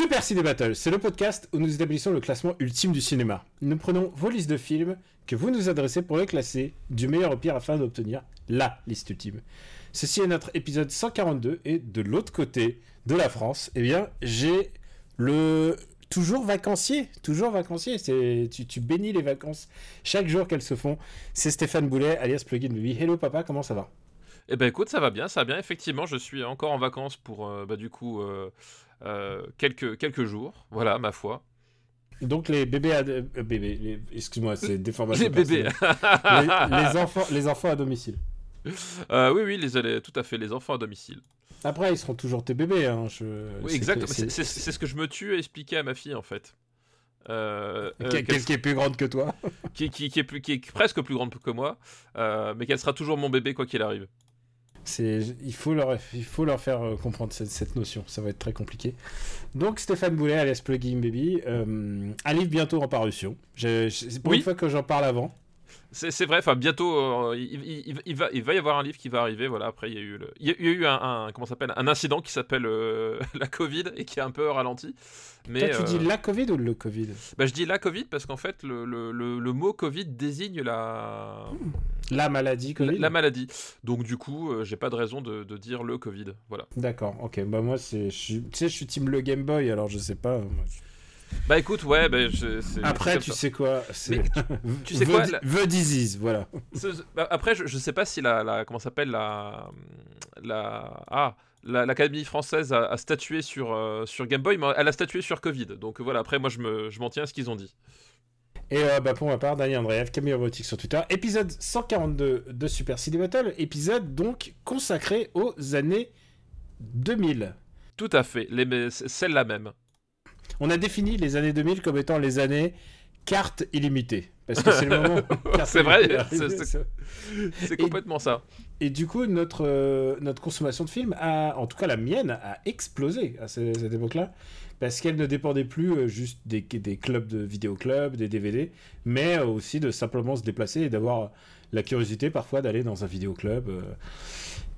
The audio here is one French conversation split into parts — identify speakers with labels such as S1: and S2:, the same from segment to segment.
S1: Super Ciné Battle, c'est le podcast où nous établissons le classement ultime du cinéma. Nous prenons vos listes de films que vous nous adressez pour les classer du meilleur au pire afin d'obtenir LA liste ultime. Ceci est notre épisode 142 et de l'autre côté de la France, eh bien, j'ai le toujours vacancier, toujours vacancier, c'est tu, bénis les vacances chaque jour qu'elles se font. C'est Stéphane Boulet alias Plugin Baby. Hello papa, comment ça va?
S2: Eh ben écoute, ça va bien, ça va bien. Effectivement, je suis encore en vacances pour euh, bah, du coup euh, quelques, quelques jours. Voilà, ma foi.
S1: Donc les bébés, à, euh, bébés, les- excuse-moi, c'est déformation.
S2: Les bébés.
S1: les, les enfants, les enfants à domicile.
S2: Euh, oui, oui, les, tout à fait, les enfants à domicile.
S1: Après, ils seront toujours tes bébés. Hein. Je...
S2: Oui,
S1: c'est
S2: exact.
S1: que-
S2: C'est ce que je me tue à expliquer à ma fille en fait. Euh, euh, Quelle
S1: qui est plus grande que toi
S2: qui, qui- qui est plus, qui est presque plus grande que moi, euh, mais qu'elle sera toujours mon bébé quoi qu'il arrive.
S1: Il faut leur, il faut leur faire euh, comprendre cette, cette notion. Ça va être très compliqué. Donc Stéphane Boulet, alias Plugin Baby, euh, un livre bientôt en parution. Je- je- c'est pour
S2: Oui.
S1: une fois que j'en parle avant.
S2: C'est vrai, enfin bientôt, euh, il, il- il- il va, il va y avoir un livre qui va arriver. Voilà, après il y a eu, le, il y a, il y a eu un, un- comment s'appelle, un incident qui s'appelle euh, la Covid et qui a un peu ralenti. Mais
S1: Toi, tu
S2: euh,
S1: dis la Covid ou le Covid?
S2: bah, je dis la Covid parce qu'en fait le, le, le- mot Covid désigne la,
S1: La maladie
S2: la,
S1: Covid
S2: la maladie. Donc du coup, euh, j'ai pas de raison de, de dire le Covid. Voilà.
S1: D'accord, ok. Bah moi, c'est, je suis- tu sais, je suis team le Game Boy, alors je sais pas. moi, je-
S2: Bah écoute, ouais, bah, je- c'est-
S1: Après, tu
S2: ça.
S1: sais quoi c'est...
S2: Tu sais
S1: The-
S2: quoi, la-
S1: The Disease, voilà.
S2: Bah, Après, je, je sais pas si la, la comment ça s'appelle la la ah la- l'Académie française a, a statué sur euh, sur Game Boy, mais elle a statué sur Covid. Donc voilà, après moi je me je m'en tiens à ce qu'ils ont dit.
S1: Et euh, bah, pour ma part, Daniel Andreev, Camille Robotique sur Twitter, épisode 142 de Super City Battle, épisode donc consacré aux années 2000.
S2: Tout à fait, celle-là même.
S1: On a défini les années 2000 comme étant les années cartes illimitées. Parce que c'est le moment.
S2: C'est vrai, c'est- complètement ça.
S1: Et du coup, notre, euh, notre consommation de films, a, en tout cas la mienne, a explosé à ce- cette époque-là. Parce qu'elle ne dépendait plus euh, juste des, des clubs de vidéoclubs, des DVD, mais euh, aussi de simplement se déplacer et d'avoir la curiosité parfois d'aller dans un vidéoclub. euh.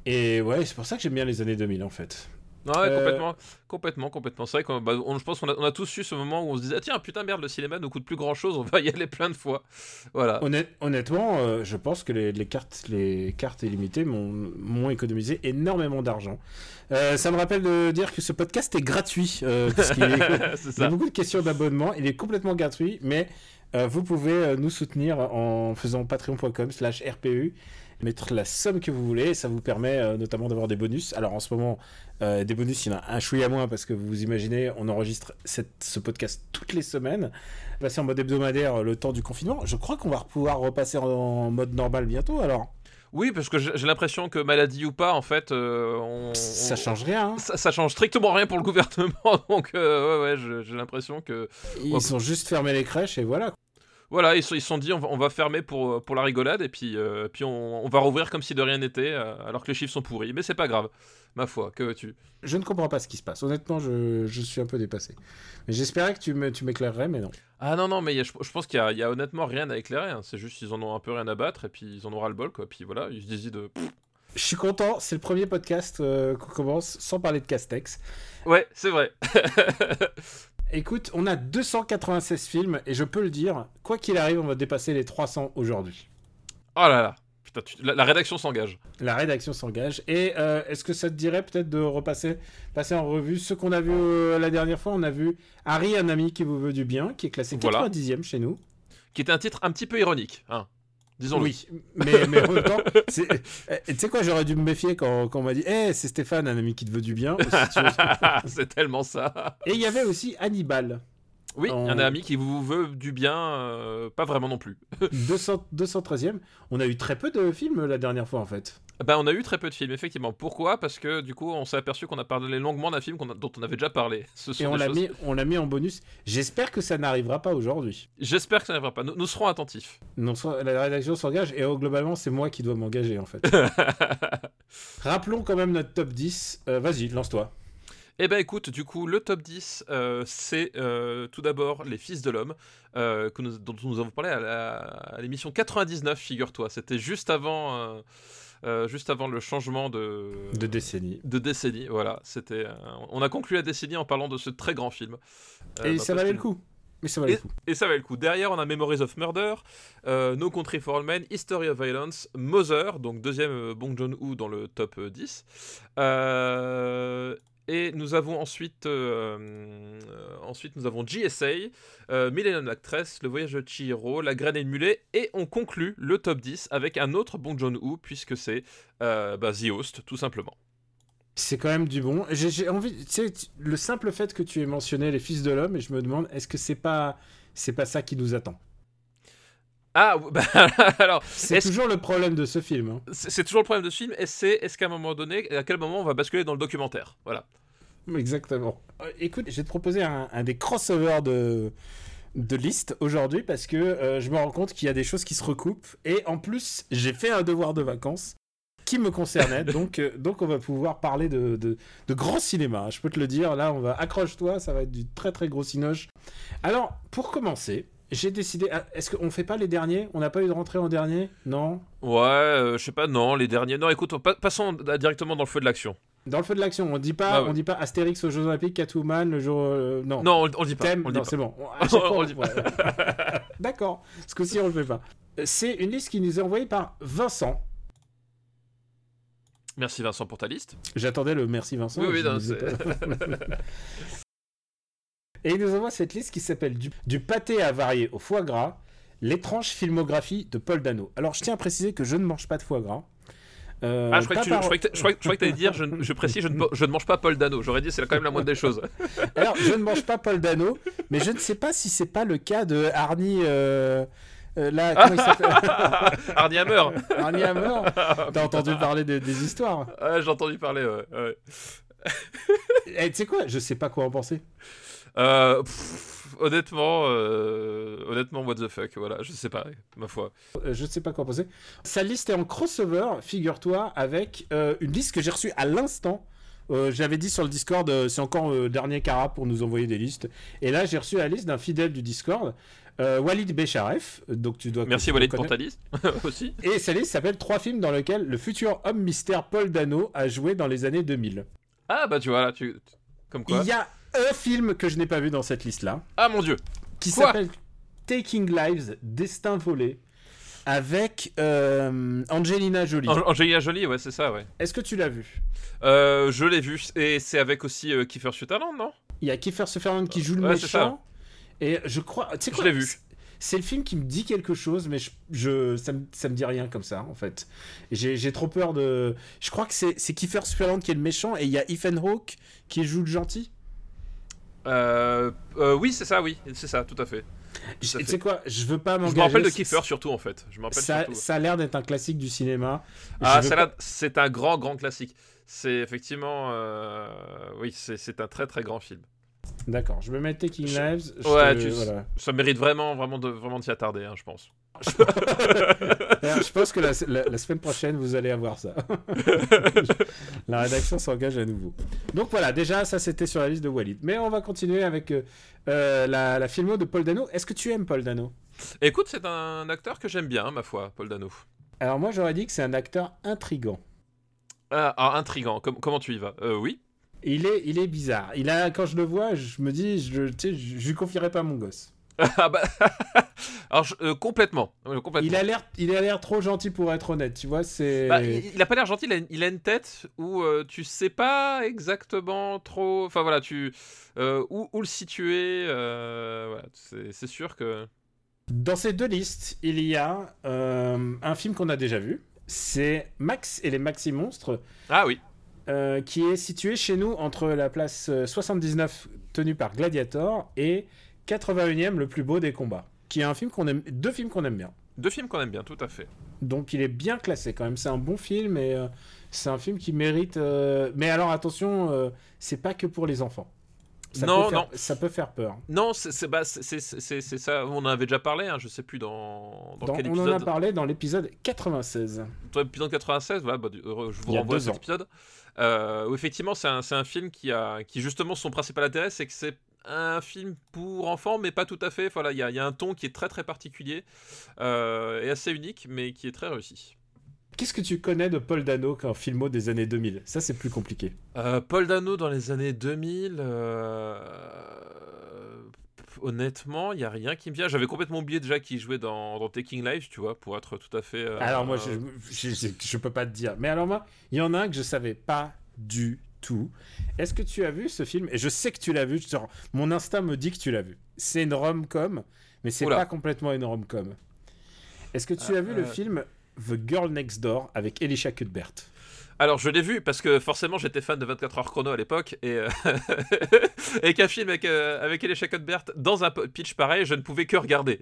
S1: Et ouais, c'est pour ça que j'aime bien les années 2000 en fait.
S2: Non, ouais,
S1: Euh,
S2: complètement, complètement, complètement. C'est vrai qu'on, bah, on- je pense qu'on a, on a tous eu ce moment où on se disait ah, tiens putain merde le cinéma ne coûte plus grand chose, on va y aller plein de fois. Voilà.
S1: Honnête- honnêtement, euh, je pense que les, les cartes, les cartes illimitées m'ont m'ont économisé énormément d'argent. Euh, ça me rappelle de dire que ce podcast est gratuit. euh, parce qu'il est-
S2: c'est
S1: Il y a beaucoup de questions d'abonnement. Il est complètement gratuit, mais vous pouvez nous soutenir en faisant patreon.com slash RPU, mettre la somme que vous voulez. Ça vous permet euh, notamment d'avoir des bonus. Alors en ce moment, euh, des bonus, il y en a un chouïa moins parce que vous imaginez, on enregistre cette- ce podcast toutes les semaines. Passer en mode hebdomadaire le temps du confinement. Je crois qu'on va pouvoir repasser en mode normal bientôt alors.
S2: Oui, parce que j'ai l'impression que maladie ou pas, en fait, euh, on,
S1: Ça change rien. hein.
S2: ça, ça change strictement rien pour le gouvernement, donc euh, ouais, ouais, j'ai l'impression que
S1: Ils ont juste fermé les crèches et voilà.
S2: Voilà, ils se sont dit on va, on va fermer pour, euh, pour la rigolade et puis, euh, puis on, on va rouvrir comme si de rien n'était, euh, alors que les chiffres sont pourris. Mais c'est pas grave, ma foi, que veux-tu?
S1: Je ne comprends pas ce qui se passe. Honnêtement, je, je suis un peu dépassé. Mais j'espérais que tu m'éclairerais, mais non.
S2: Ah non, non, mais il y a- je, je pense qu'il y, y a honnêtement rien à éclairer, hein. c'est juste qu'ils en ont un peu rien à battre et puis ils en auront le bol quoi. Puis voilà, ils se disent de.
S1: Je suis content, c'est le premier podcast euh, qu'on commence sans parler de Castex.
S2: Ouais, c'est vrai.
S1: Écoute, on a 296 films et je peux le dire, quoi qu'il arrive, on va dépasser les 300 aujourd'hui.
S2: Oh là là, putain, tu- la, la rédaction s'engage.
S1: La rédaction s'engage. Et euh, est-ce que ça te dirait peut-être de repasser passer en revue ce qu'on a vu euh, la dernière fois? On a vu Harry, un ami qui vous veut du bien, qui est classé
S2: Voilà.
S1: 90e chez nous.
S2: Qui était un titre un petit peu ironique, hein. Disons-le.
S1: Oui, mais, mais en même temps, c'est- euh, tu sais quoi, j'aurais dû me méfier quand, quand on m'a dit Eh, c'est Stéphane, un ami qui te veut du bien.
S2: c'est tellement ça.
S1: Et il y avait aussi Hannibal.
S2: Oui,
S1: En-
S2: un ami qui vous veut du bien, euh, pas vraiment non plus.
S1: 200, 213e. On a eu très peu de films la dernière fois en fait.
S2: Ben, on a eu très peu de films, effectivement. Pourquoi? Parce que du coup, on s'est aperçu qu'on a parlé longuement d'un film a- dont on avait déjà parlé. Ce sont
S1: Et on l'a
S2: choses-
S1: mis, on l'a mis en bonus. J'espère que ça n'arrivera pas aujourd'hui.
S2: J'espère que ça n'arrivera pas. Nous, nous serons attentifs.
S1: Non, la rédaction s'engage et oh, globalement c'est moi qui dois m'engager en fait. Rappelons quand même notre top 10. Euh, Vas-y, lance-toi.
S2: Eh ben écoute, du coup, le top 10, euh, c'est euh, tout d'abord Les Fils de l'Homme, euh, que nous- dont nous avons parlé à l'émission 99, figure-toi. C'était juste avant, euh, juste avant le changement de,
S1: De décennie.
S2: de décennie. Voilà, c'était. euh, on a conclu la décennie en parlant de ce très grand film. Euh,
S1: et
S2: bah,
S1: ça valait le coup. Mais ça valait le coup.
S2: Et ça valait le coup. Derrière, on a Memories of Murder, No Country for All Men, History of Violence, Mother, donc deuxième Bong Joon-ho dans le top euh, 10. Et nous avons ensuite, euh, ensuite nous avons GSA, euh, Millennium Actress, Le Voyage de Chihiro, La Graine et le Mulet, et on conclut le top 10 avec un autre Bong Joon-ho, puisque c'est euh, bah, The Host, tout simplement.
S1: C'est quand même du bon. J'ai envie, le simple fait que tu aies mentionné les fils de l'homme, et je me demande, est-ce que c'est pas, c'est pas ça qui nous attend?
S2: Ah, bah, alors,
S1: C'est toujours le problème de ce film. hein.
S2: c'est c'est toujours le problème de ce film, et c'est est-ce qu'à un moment donné, à quel moment on va basculer dans le documentaire? Voilà.
S1: Exactement. Euh, écoute, je vais te proposer un, un des crossovers de, de liste aujourd'hui parce que euh, je me rends compte qu'il y a des choses qui se recoupent. Et en plus, j'ai fait un devoir de vacances qui me concernait. donc, euh, donc, on va pouvoir parler de, de, de grand cinéma. Je peux te le dire. Là, on va accroche-toi. Ça va être du très très gros cinoche. Alors, pour commencer. J'ai décidé. ah, Est-ce qu'on fait pas les derniers? On n'a pas eu de rentrée en dernier? Non
S2: Ouais, euh, je sais pas, non, les derniers. Non, écoute, pa- passons directement dans le feu de l'action.
S1: Dans le feu de l'action, on dit pas,
S2: Ah ouais.
S1: on dit pas Astérix aux Jeux Olympiques, Catwoman, le jour. euh, non.
S2: Non, on, on dit pas.
S1: Thème,
S2: on le dit
S1: non, c'est bon.
S2: On dit pas.
S1: D'accord. Ce coup-ci, on le fait pas. C'est une liste qui nous est envoyée par Vincent.
S2: Merci Vincent pour ta liste.
S1: J'attendais le merci Vincent.
S2: Oui, oui, non,
S1: ne disais
S2: c'est-
S1: pas. Et il nous envoie cette liste qui s'appelle du, du pâté à varier au foie gras, l'étrange filmographie de Paul Dano. Alors, je tiens à préciser que je ne mange pas de foie gras. Euh,
S2: Ah, je croyais que tu
S1: par-
S2: je croyais que t'a- je croyais que- je croyais que t'allais dire, je, je précise, je ne, je ne mange pas Paul Dano. J'aurais dit, c'est quand même la moindre des choses.
S1: Alors, je ne mange pas Paul Dano, mais je ne sais pas si c'est pas le cas de Arnie. euh, euh, là, comment il s'appelle
S2: Arnie Hammer.
S1: Arnie Hammer. T'as entendu parler des- des histoires
S2: Ouais, j'ai entendu parler, ouais. ouais.
S1: Eh, tu sais quoi Je sais pas quoi en penser.
S2: Euh, pff, honnêtement, euh, honnêtement, what the fuck, voilà, je sais pas, ma foi.
S1: Euh, je ne sais pas quoi en penser. Sa liste est en crossover, figure-toi, avec euh, une liste que j'ai reçue à l'instant. Euh, J'avais dit sur le Discord, euh, c'est encore le dernier cara pour nous envoyer des listes. Et là, j'ai reçu la liste d'un fidèle du Discord, euh, Walid Bécharef. Donc tu dois.
S2: Merci Walid pour ta liste aussi.
S1: Et sa liste s'appelle Trois films dans lesquels le futur homme mystère Paul Dano a joué dans les années 2000.
S2: Ah bah tu vois là, tu comme quoi.
S1: Il y a un film que je n'ai pas vu dans cette liste-là.
S2: Ah mon dieu.
S1: qui s'appelle Taking Lives, Destin volé, avec euh, Angelina Jolie.
S2: Ang- Angelina Jolie, ouais, c'est ça, ouais.
S1: Est-ce que tu l'as vu?
S2: Euh, je l'ai vu et c'est avec aussi euh, Kiefer Sutherland, non?
S1: Il y a Kiefer Sutherland qui joue le
S2: Ouais,
S1: méchant. Et je crois. Tu sais
S2: Je
S1: quoi?
S2: l'ai vu.
S1: c'est- le film qui me dit quelque chose, mais je, je- ça, me, ça me dit rien comme ça, en fait. J'ai trop peur de. Je crois que c'est c'est Kiefer Sutherland qui est le méchant et il y a Ethan Hawke qui joue le gentil.
S2: Euh, euh, Oui, c'est ça, oui, c'est ça, tout à fait.
S1: Tu sais quoi Je veux pas
S2: Je
S1: m'engager.
S2: me rappelle de Kiefer surtout en fait. Je
S1: Ça,
S2: surtout.
S1: ça a l'air d'être un classique du cinéma.
S2: Ah,
S1: Je
S2: celle-là,
S1: pas-
S2: c'est un grand, grand classique. C'est effectivement, euh, oui, c'est c'est un très, très grand film.
S1: D'accord, je me mets Taking
S2: Je-
S1: Lives. je
S2: Ouais,
S1: te-
S2: tu-
S1: voilà.
S2: Ça mérite vraiment, vraiment de, vraiment de s'y attarder, hein, je pense.
S1: Alors, je pense que la, la- la semaine prochaine, vous allez avoir ça. la rédaction s'engage à nouveau. Donc voilà, déjà, ça c'était sur la liste de Walid. Mais on va continuer avec euh, euh, la, la filmo de Paul Dano. Est-ce que tu aimes Paul Dano?
S2: Écoute, c'est un acteur que j'aime bien, ma foi, Paul Dano.
S1: Alors moi, j'aurais dit que c'est un acteur intrigant.
S2: Ah, ah, intrigant. Com- comment tu y vas? Euh, Oui.
S1: Il est, il est bizarre. Il a, quand je le vois, je me dis, je, tu sais, je, je lui confierais pas mon gosse.
S2: Ah bah, Alors, je- euh, complètement. Euh, complètement.
S1: Il a l'air, il a l'air trop gentil pour être honnête. Tu vois, c'est.
S2: Bah, il, il a pas l'air gentil, il a, une- il a une tête où euh, tu sais pas exactement trop. Enfin voilà, tu euh, où, où le situer. voilà, c'est sûr que.
S1: Dans ces deux listes, il y a un film qu'on a déjà vu. C'est Max et les Maxi Monstres,
S2: Ah oui.
S1: qui est situé chez nous entre la place euh, 79 tenue par Gladiator et 81e, le plus beau des combats, qui est un film qu'on aime, deux films qu'on aime bien.
S2: Deux films qu'on aime bien, tout à fait.
S1: Donc il est bien classé quand même. C'est un bon film et euh, c'est un film qui mérite. euh, Mais alors attention, euh, c'est pas que pour les enfants. Ça
S2: Non,
S1: peut faire-
S2: non.
S1: Ça peut faire peur.
S2: Non, c'est bah, ça. On en avait déjà parlé, hein, je sais plus dans, dans
S1: Dans-
S2: quel
S1: on en a
S2: épisode.
S1: parlé dans l'épisode 96.
S2: Dans l'épisode 96, voilà, bah, je vous renvoie à cet
S1: ans.
S2: épisode. Euh, où effectivement, c'est un, un film qui a, qui justement, son principal intérêt, c'est que c'est un film pour enfants, mais pas tout à fait. Voilà, il y a, il y a un ton qui est très très particulier euh, et assez unique, mais qui est très réussi.
S1: Qu'est-ce que tu connais de Paul Dano comme filmo des années 2000 Ça, c'est plus compliqué.
S2: Euh, Paul Dano dans les années 2000. euh, Honnêtement, il n'y a rien qui me vient. J'avais complètement oublié déjà qu'il jouait dans, dans Taking Life, tu vois, pour être tout à fait. euh,
S1: Alors moi, je, je, je- je peux pas te dire. Mais alors moi, il y en a un que je savais pas du tout. Est-ce que tu as vu ce film? Et je sais que tu l'as vu. genre, mon instinct me dit que tu l'as vu. C'est une rom-com, mais c'est pas complètement une rom-com. Est-ce que tu as vu le
S2: euh.
S1: film The Girl Next Door avec Elisha Cuthbert?
S2: Alors, je l'ai vu parce que forcément, j'étais fan de 24 heures chrono à l'époque et, euh, et qu'un film avec, euh, avec Elisha Cuthbert dans un pitch pareil, je ne pouvais que regarder.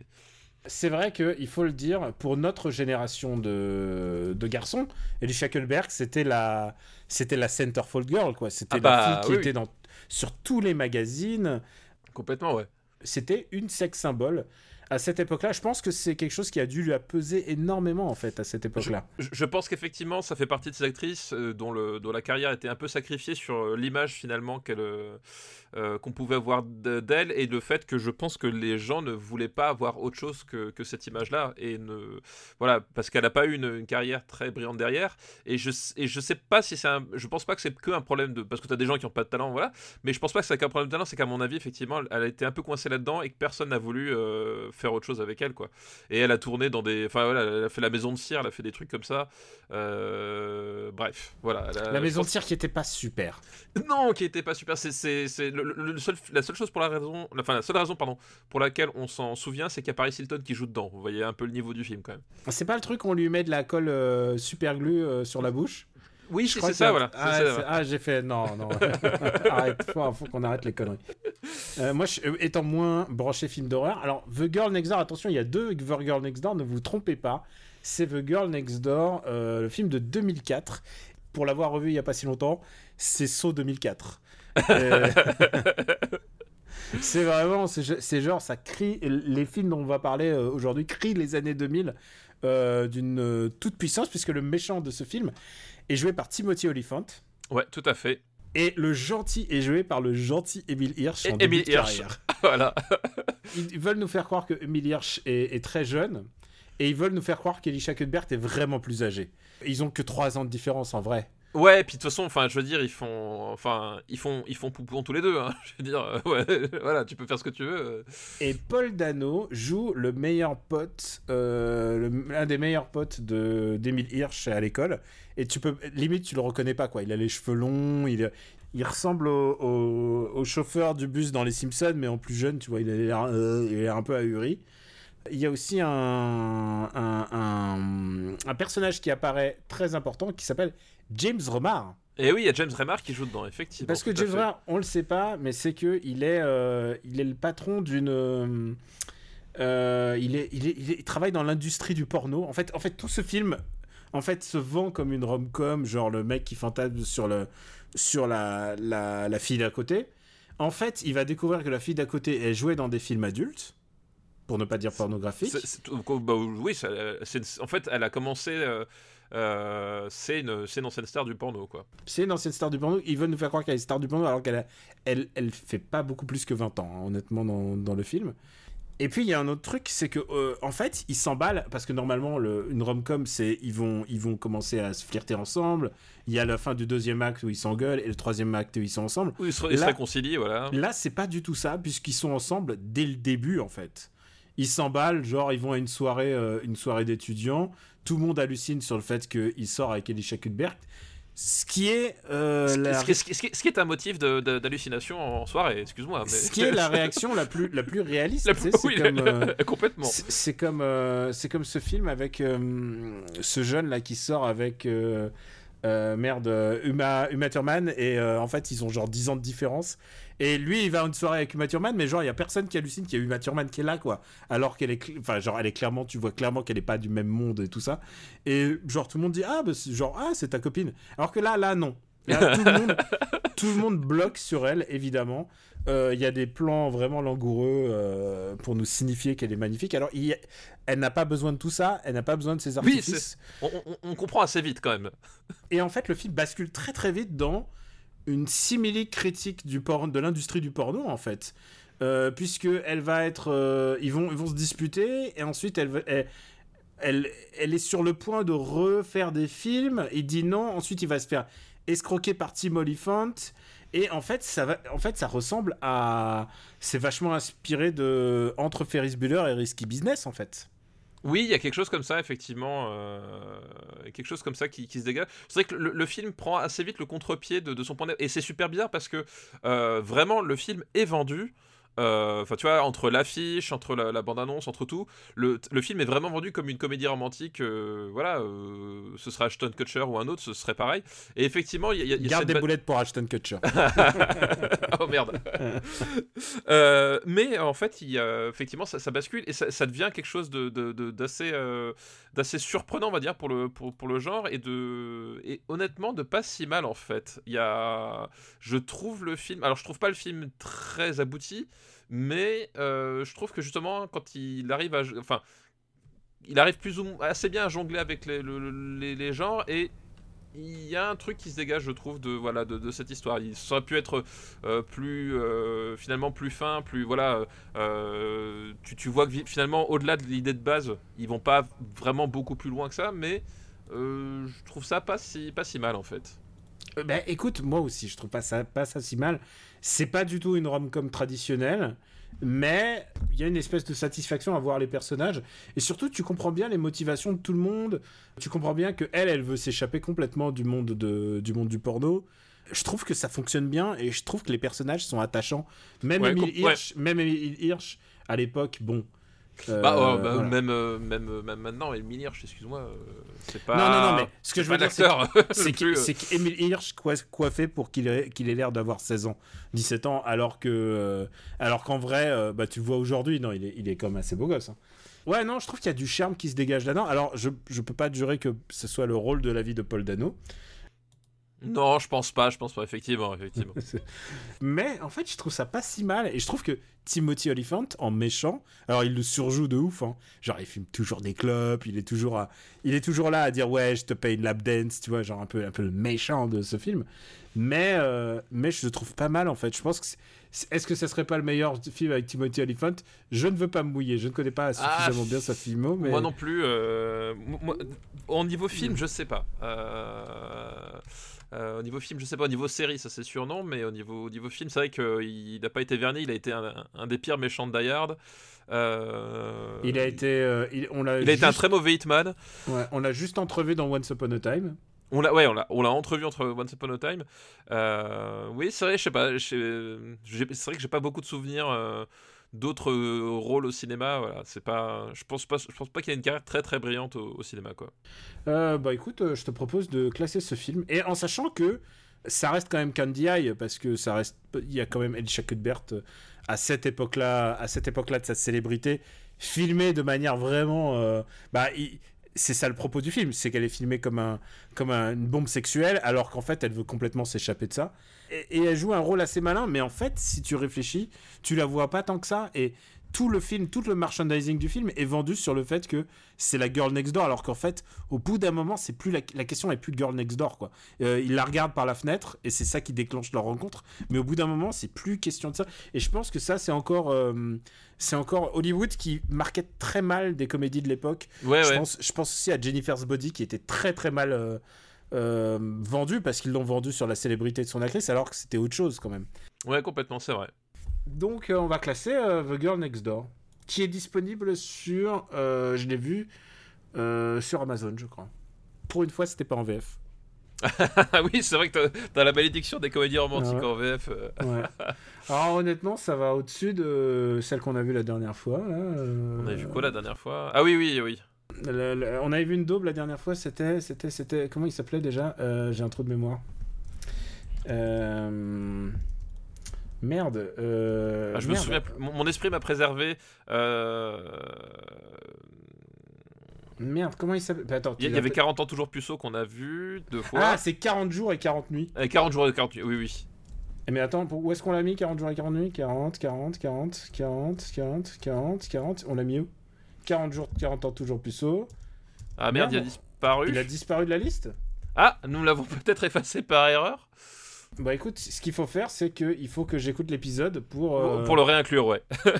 S1: C'est vrai que il faut le dire, pour notre génération de, de garçons, Elisha Cuthbert, c'était la, c'était la centerfold girl, quoi. C'était
S2: Ah
S1: la
S2: bah,
S1: fille qui
S2: oui,
S1: était dans, sur tous les magazines.
S2: Complètement, ouais.
S1: c'était une sex symbole. À cette époque-là, je pense que c'est quelque chose qui a dû lui peser énormément en fait à cette époque-là.
S2: Je, je pense qu'effectivement, ça fait partie de ces actrices euh, dont, le, dont la carrière était un peu sacrifiée sur euh, l'image finalement qu'elle, euh, qu'on pouvait avoir de- d'elle et le fait que je pense que les gens ne voulaient pas avoir autre chose que, que cette image-là et ne voilà parce qu'elle n'a pas eu une, une carrière très brillante derrière et je et je sais pas si c'est un je pense pas que c'est que un problème de parce que tu as des gens qui n'ont pas de talent voilà mais je pense pas que c'est qu'un problème de talent c'est qu'à mon avis effectivement elle a été un peu coincée là-dedans et que personne n'a voulu euh, faire autre chose avec elle quoi et elle a tourné dans des enfin voilà elle a fait la maison de cire elle a fait des trucs comme ça euh, bref voilà
S1: La maison de cire qui était pas super.
S2: non, qui était pas super. C'est, le, le- seul, la seule chose pour la raison, enfin la seule raison pardon pour laquelle on s'en souvient, c'est qu'il y a Paris Hilton qui joue dedans. Vous voyez un peu le niveau du film quand même.
S1: C'est pas le truc on lui met de la colle euh, super glue euh, sur la bouche?
S2: Oui,
S1: Je
S2: c'est,
S1: crois
S2: c'est ça, voilà.
S1: Ah, ah, j'ai fait non, non. arrête, faut, faut qu'on arrête les conneries. Euh, moi, je- euh, étant moins branché film d'horreur, alors The Girl Next Door, attention, il y a deux The Girl Next Door, ne vous trompez pas. C'est The Girl Next Door, euh, le film de 2004. Pour l'avoir revu il y a pas si longtemps, c'est Saut 2004. Euh, c'est vraiment, c'est genre, ça crie, les films dont on va parler aujourd'hui crient les années 2000 euh, d'une toute puissance, puisque le méchant de ce film est joué par Timothy Olyphant.
S2: Ouais, tout à fait.
S1: Et le gentil est joué par le gentil Emile Hirsch en début
S2: Emile
S1: de
S2: Hirsch.
S1: carrière.
S2: voilà.
S1: Ils veulent nous faire croire que Emile Hirsch est, est très jeune. Et ils veulent nous faire croire qu'Elisha Cuthbert est vraiment plus âgé. Ils ont que 3 ans de différence en vrai.
S2: Ouais, puis de toute façon, enfin, je veux dire, ils font, enfin, ils font, ils font poupon tous les deux. Hein. Je veux dire, euh, ouais, voilà, tu peux faire ce que tu veux. euh.
S1: Et Paul Dano joue le meilleur pote, euh, l'un des meilleurs potes de d'Emile Hirsch à l'école. Et tu peux, limite, tu le reconnais pas quoi. Il a les cheveux longs, il, il ressemble au, au- au chauffeur du bus dans Les Simpsons, mais en plus jeune, tu vois, il a l'air, euh, un peu ahuri. Il y a aussi un, un- un personnage qui apparaît très important qui s'appelle James Remar.
S2: Et oui, il y a James Remar qui joue dedans, effectivement.
S1: Parce que James. Remar, on le sait pas, mais c'est que il est, euh, il est le patron d'une. euh, euh, il, est, il, est- il est- il travaille dans l'industrie du porno. En fait, en fait, tout ce film, en fait, se vend comme une rom-com, genre le mec qui fantasme sur le, sur la, la, la fille d'à côté. En fait, il va découvrir que la fille d'à côté est jouée dans des films adultes, pour ne pas dire pornographiques.
S2: Bah, oui, ça- en fait, elle a commencé. euh, euh, c'est une, c'est une ancienne star du porno, quoi.
S1: C'est une ancienne star du porno. Ils veulent nous faire croire qu'elle est star du porno alors qu'elle elle, elle fait pas beaucoup plus que 20 ans, hein, honnêtement, dans, dans le film. Et puis il y a un autre truc, c'est que euh, en fait, ils s'emballent parce que normalement, le, une rom-com, c'est ils vont, ils vont commencer à se flirter ensemble. Il y a la fin du deuxième acte où ils s'engueulent et le troisième acte où ils sont ensemble.
S2: Oui, ils se, ils se
S1: Là-
S2: réconcilient, voilà.
S1: Là, c'est pas du tout ça, puisqu'ils sont ensemble dès le début, en fait. Ils s'emballent, genre, ils vont à une soirée, euh, une soirée d'étudiants. Tout le monde hallucine sur le fait qu'il sort avec Elisha Cuthbert. Ce qui est, euh,
S2: Ce,
S1: la,
S2: ce qui, ce qui- ce qui- ce qui est un motif d'hallucination en soirée, excuse-moi. Mais...
S1: ce qui est la réaction la plus, la plus réaliste.
S2: La- oui,
S1: comme, euh,
S2: complètement.
S1: c'est- c'est comme, euh, c'est comme ce film avec euh, ce jeune là qui sort avec euh, merde, euh, Uma, Uma Thurman, et euh, en fait, ils ont genre 10 ans de différence. Et lui, il va à une soirée avec Uma Thurman, mais genre, il y a personne qui hallucine qu'il y a Uma Thurman qui est là, quoi. Alors qu'elle est, enfin, genre, elle est clairement, tu vois clairement qu'elle est pas du même monde et tout ça. Et genre, tout le monde dit, ah, bah, c'est- genre, ah, c'est ta copine. Alors que là, là, non. Là, tout, le monde, tout le monde bloque sur elle, évidemment. Euh, Il y a des plans vraiment langoureux euh, pour nous signifier qu'elle est magnifique. Alors, il y a- elle n'a pas besoin de tout ça, elle n'a pas besoin de
S2: Oui,
S1: artifices.
S2: On, on- on comprend assez vite quand même.
S1: Et en fait, le film bascule très très vite dans une simili critique du de l'industrie du porno, en fait. Euh, puisque elle va être, euh, ils vont, ils vont se disputer et ensuite elle, elle, elle, elle est sur le point de refaire des films. Il dit non. Ensuite, il va se faire escroquer par Tim Oliphant. Et en fait, ça va, en fait, ça ressemble à, c'est vachement inspiré de entre Ferris Bueller et Risky Business, en fait.
S2: Oui, il y a quelque chose comme ça, effectivement. euh, quelque chose comme ça qui, se dégage. C'est vrai que le, film prend assez vite le contre-pied de, son point de vue. Et c'est super bizarre parce que euh, vraiment, le film est vendu. Euh, Enfin, tu vois, entre l'affiche, entre la, la bande-annonce, entre tout, le, le film est vraiment vendu comme une comédie romantique. euh, voilà, euh, ce serait Ashton Kutcher ou un autre, ce serait pareil. Et effectivement, il y a, y
S1: Garde des
S2: ba-
S1: boulettes pour Ashton Kutcher.
S2: oh merde. Mais en fait, il y a, effectivement, ça, ça bascule et ça, ça devient quelque chose de, de- de- d'assez, surprenant, on va dire, pour le, genre et de, honnêtement, de pas si mal en fait. Il y a, je trouve le film, alors je trouve pas le film très abouti, mais euh, je trouve que justement, quand il arrive à, enfin, il arrive plus ou moins assez bien à jongler avec les, le- les, les genres et il y a un truc qui se dégage, je trouve, de voilà de, de cette histoire. Il aurait pu être euh, plus euh, finalement plus fin, plus voilà. euh, tu, tu vois que finalement, au-delà de l'idée de base, ils vont pas vraiment beaucoup plus loin que ça, mais je trouve ça pas si pas si mal en fait.
S1: Bah écoute, moi aussi, je trouve pas ça, pas ça si mal. C'est pas du tout une rom-com traditionnelle, mais il y a une espèce de satisfaction à voir les personnages. Et surtout, tu comprends bien les motivations de tout le monde. Tu comprends bien que elle, elle veut s'échapper complètement du monde, de, du monde du porno. Je trouve que ça fonctionne bien et je trouve que les personnages sont attachants. Même
S2: Ouais,
S1: Emile même Emile Hirsch, à l'époque, bon. Euh,
S2: bah, oh, bah,
S1: voilà.
S2: même, euh, même euh, même maintenant, et Hirsch, excuse-moi, euh, c'est pas.
S1: Non, non, non, mais ce que je veux dire, c'est
S2: euh,
S1: qu'Emile Hirsch coi- coiffé pour qu'il ait, l'air d'avoir 16 ans, 17 ans, alors que euh, alors qu'en vrai, euh, bah, tu le vois aujourd'hui, non, il est, il est quand même assez beau gosse. hein. Ouais, non, je trouve qu'il y a du charme qui se dégage là-dedans. Alors, je, je peux pas jurer que ce soit le rôle de la vie de Paul Dano,
S2: Non, je pense pas, je pense pas, effectivement, effectivement.
S1: mais en fait, je trouve ça pas si mal. Et je trouve que Timothy Oliphant, en méchant, alors il le surjoue de ouf. hein. Genre, il filme toujours des clubs, il est toujours, à- il est toujours là à dire ouais, je te paye une lap dance, tu vois, genre un peu, un peu le méchant de ce film. Mais, euh, mais je le trouve pas mal en fait. Je pense que est-ce que ça serait pas le meilleur film avec Timothy Oliphant? Je ne veux pas me mouiller. Je ne connais pas suffisamment bien sa filmo, mais
S2: Moi non plus. euh, moi- au niveau film, je sais pas. Euh, euh, au niveau film, je sais pas. Au niveau série, ça c'est sûr non. Mais au niveau, au niveau film, c'est vrai qu'il n'a pas été verni. Il a été un, un des pires méchants de Die Hard. Euh,
S1: il a été, euh, il, on l'a,
S2: il a été un
S1: juste-
S2: très mauvais hitman.
S1: ouais, on l'a juste entrevu dans Once Upon a Time.
S2: On l'a, ouais, on l'a, on l'a entrevu entre Once Upon a Time. Euh, oui, c'est vrai, je sais pas. je- c'est vrai que j'ai pas beaucoup de souvenirs euh, d'autres euh, rôles au cinéma. Voilà, c'est pas. Je pense pas. Je pense pas qu'il y ait une carrière très très brillante au, cinéma, quoi.
S1: Bah écoute, je te propose de classer ce film et en sachant que ça reste quand même Candy Eye parce que ça reste, il y a quand même Elisha Cuthbert à cette époque-là, à cette époque-là de sa célébrité, filmée de manière vraiment, bah c'est ça le propos du film, c'est qu'elle est filmée comme un, comme un- une bombe sexuelle alors qu'en fait elle veut complètement s'échapper de ça. Et, et elle joue un rôle assez malin, mais en fait si tu réfléchis, tu la vois pas tant que ça. Et tout le film, tout le merchandising du film est vendu sur le fait que c'est la girl next door, alors qu'en fait, au bout d'un moment, c'est plus la, la question est plus de girl next door, quoi. Euh, il la regarde par la fenêtre et c'est ça qui déclenche leur rencontre. Mais au bout d'un moment, c'est plus question de ça. Et je pense que ça, c'est encore, euh, c'est encore Hollywood qui marquait très mal des comédies de l'époque.
S2: Ouais,
S1: je
S2: ouais.
S1: pense, je pense aussi à Jennifer's Body qui était très très mal euh, euh, vendu parce qu'ils l'ont vendu sur la célébrité de son actrice, alors que c'était autre chose quand même.
S2: Ouais, complètement, c'est vrai.
S1: Donc, euh, on va classer euh, The Girl Next Door, qui est disponible sur, euh, je l'ai vu, sur Amazon, je crois. Pour une fois, c'était pas en VF.
S2: Ah oui, c'est vrai que t'as, la malédiction des comédies romantiques
S1: Ah ouais.
S2: en VF.
S1: Ouais. Alors, honnêtement, ça va au-dessus de celle qu'on a vue la dernière fois. là, euh,
S2: On a vu quoi la dernière fois? Ah oui, oui, oui.
S1: le- le- on avait vu une daube la dernière fois, c'était, c'était, c'était, comment il s'appelait déjà? Euh, J'ai un trou de mémoire. Euh, Merde. euh,
S2: Ah, je me souviens, mon, esprit m'a préservé. euh,
S1: Merde, comment il s'appelle? Bah,
S2: Il y, avait
S1: l'as-
S2: 40 ans toujours puceau qu'on a vu deux fois.
S1: Ah, c'est 40 jours et 40 nuits.
S2: Euh, 40 jours et 40 nuits, oui, oui.
S1: Eh, Mais attends, où est-ce qu'on l'a mis 40 jours et 40 nuits? 40, 40, 40, 40, 40, 40, 40. On l'a mis où? 40 jours, 40 ans toujours puceau.
S2: Ah merde, il a disparu.
S1: Il a disparu de la liste?
S2: Ah, nous l'avons peut-être effacé par erreur.
S1: Bah écoute, ce qu'il faut faire, c'est qu'il faut que j'écoute l'épisode pour... euh,
S2: Pour le réinclure, ouais.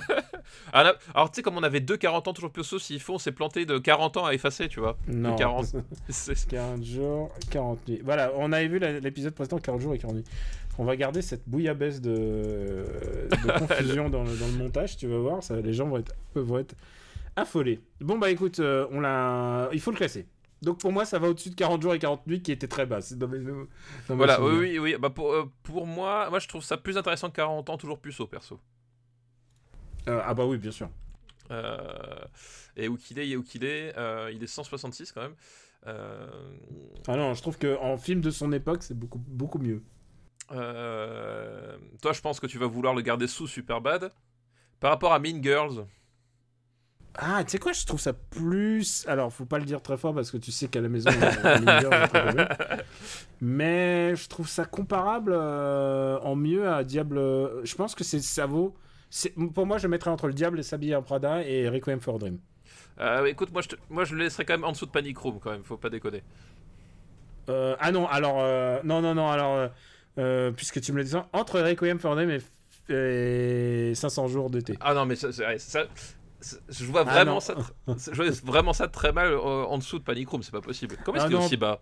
S2: Ah, Alors, tu sais, comme on avait deux 40 ans toujours puceau, s'il faut, on s'est planté de 40 ans à effacer, tu vois.
S1: Non.
S2: 40. C'est-
S1: 40 jours, 40 nuits. Voilà, on avait vu l'épisode précédent 40 jours et 40 nuits. On va garder cette bouillabaisse de, de confusion dans, le, dans le montage, tu vas voir, ça, les gens vont être, vont être affolés. Bon bah écoute, euh, on l'a, il faut le classer. Donc pour moi, ça va au-dessus de 40 jours et 40 nuits qui était très bas. C'est dans mes- dans mes
S2: Voilà,
S1: souvenirs.
S2: oui, oui, oui. Bah, pour, euh, pour moi, moi, je trouve ça plus intéressant que 40 ans toujours puceau, perso.
S1: Euh, ah bah oui, bien sûr.
S2: Euh, et où qu'il est, il est où qu'il est. il est 166 quand même.
S1: Ah non, je trouve qu'en film de son époque, c'est beaucoup, beaucoup mieux.
S2: toi, je pense que tu vas vouloir le garder sous Superbad. Par rapport à Mean Girls,
S1: Ah, tu sais quoi, je trouve ça plus. Alors, faut pas le dire très fort parce que tu sais qu'à la maison, euh, mais je trouve ça comparable euh, en mieux à Diable. Je pense que c'est ça vaut. Pour moi, je mettrais entre le Diable et en Prada et Requiem for Dream.
S2: euh, écoute, moi je, te- moi je le laisserai quand même en dessous de Panic Room, quand même, faut pas déconner.
S1: Euh, ah non, alors euh, non, non, non, alors euh, euh, puisque tu me le dis, entre Requiem for Dream et, et 500 jours d'été.
S2: Ah non, mais ça, ça- ça- ça- je vois
S1: Ah
S2: vraiment ça, je vois vraiment ça très mal euh, en dessous de Panic Room, c'est pas possible. Comment est-ce
S1: Ah
S2: qu'il est aussi bas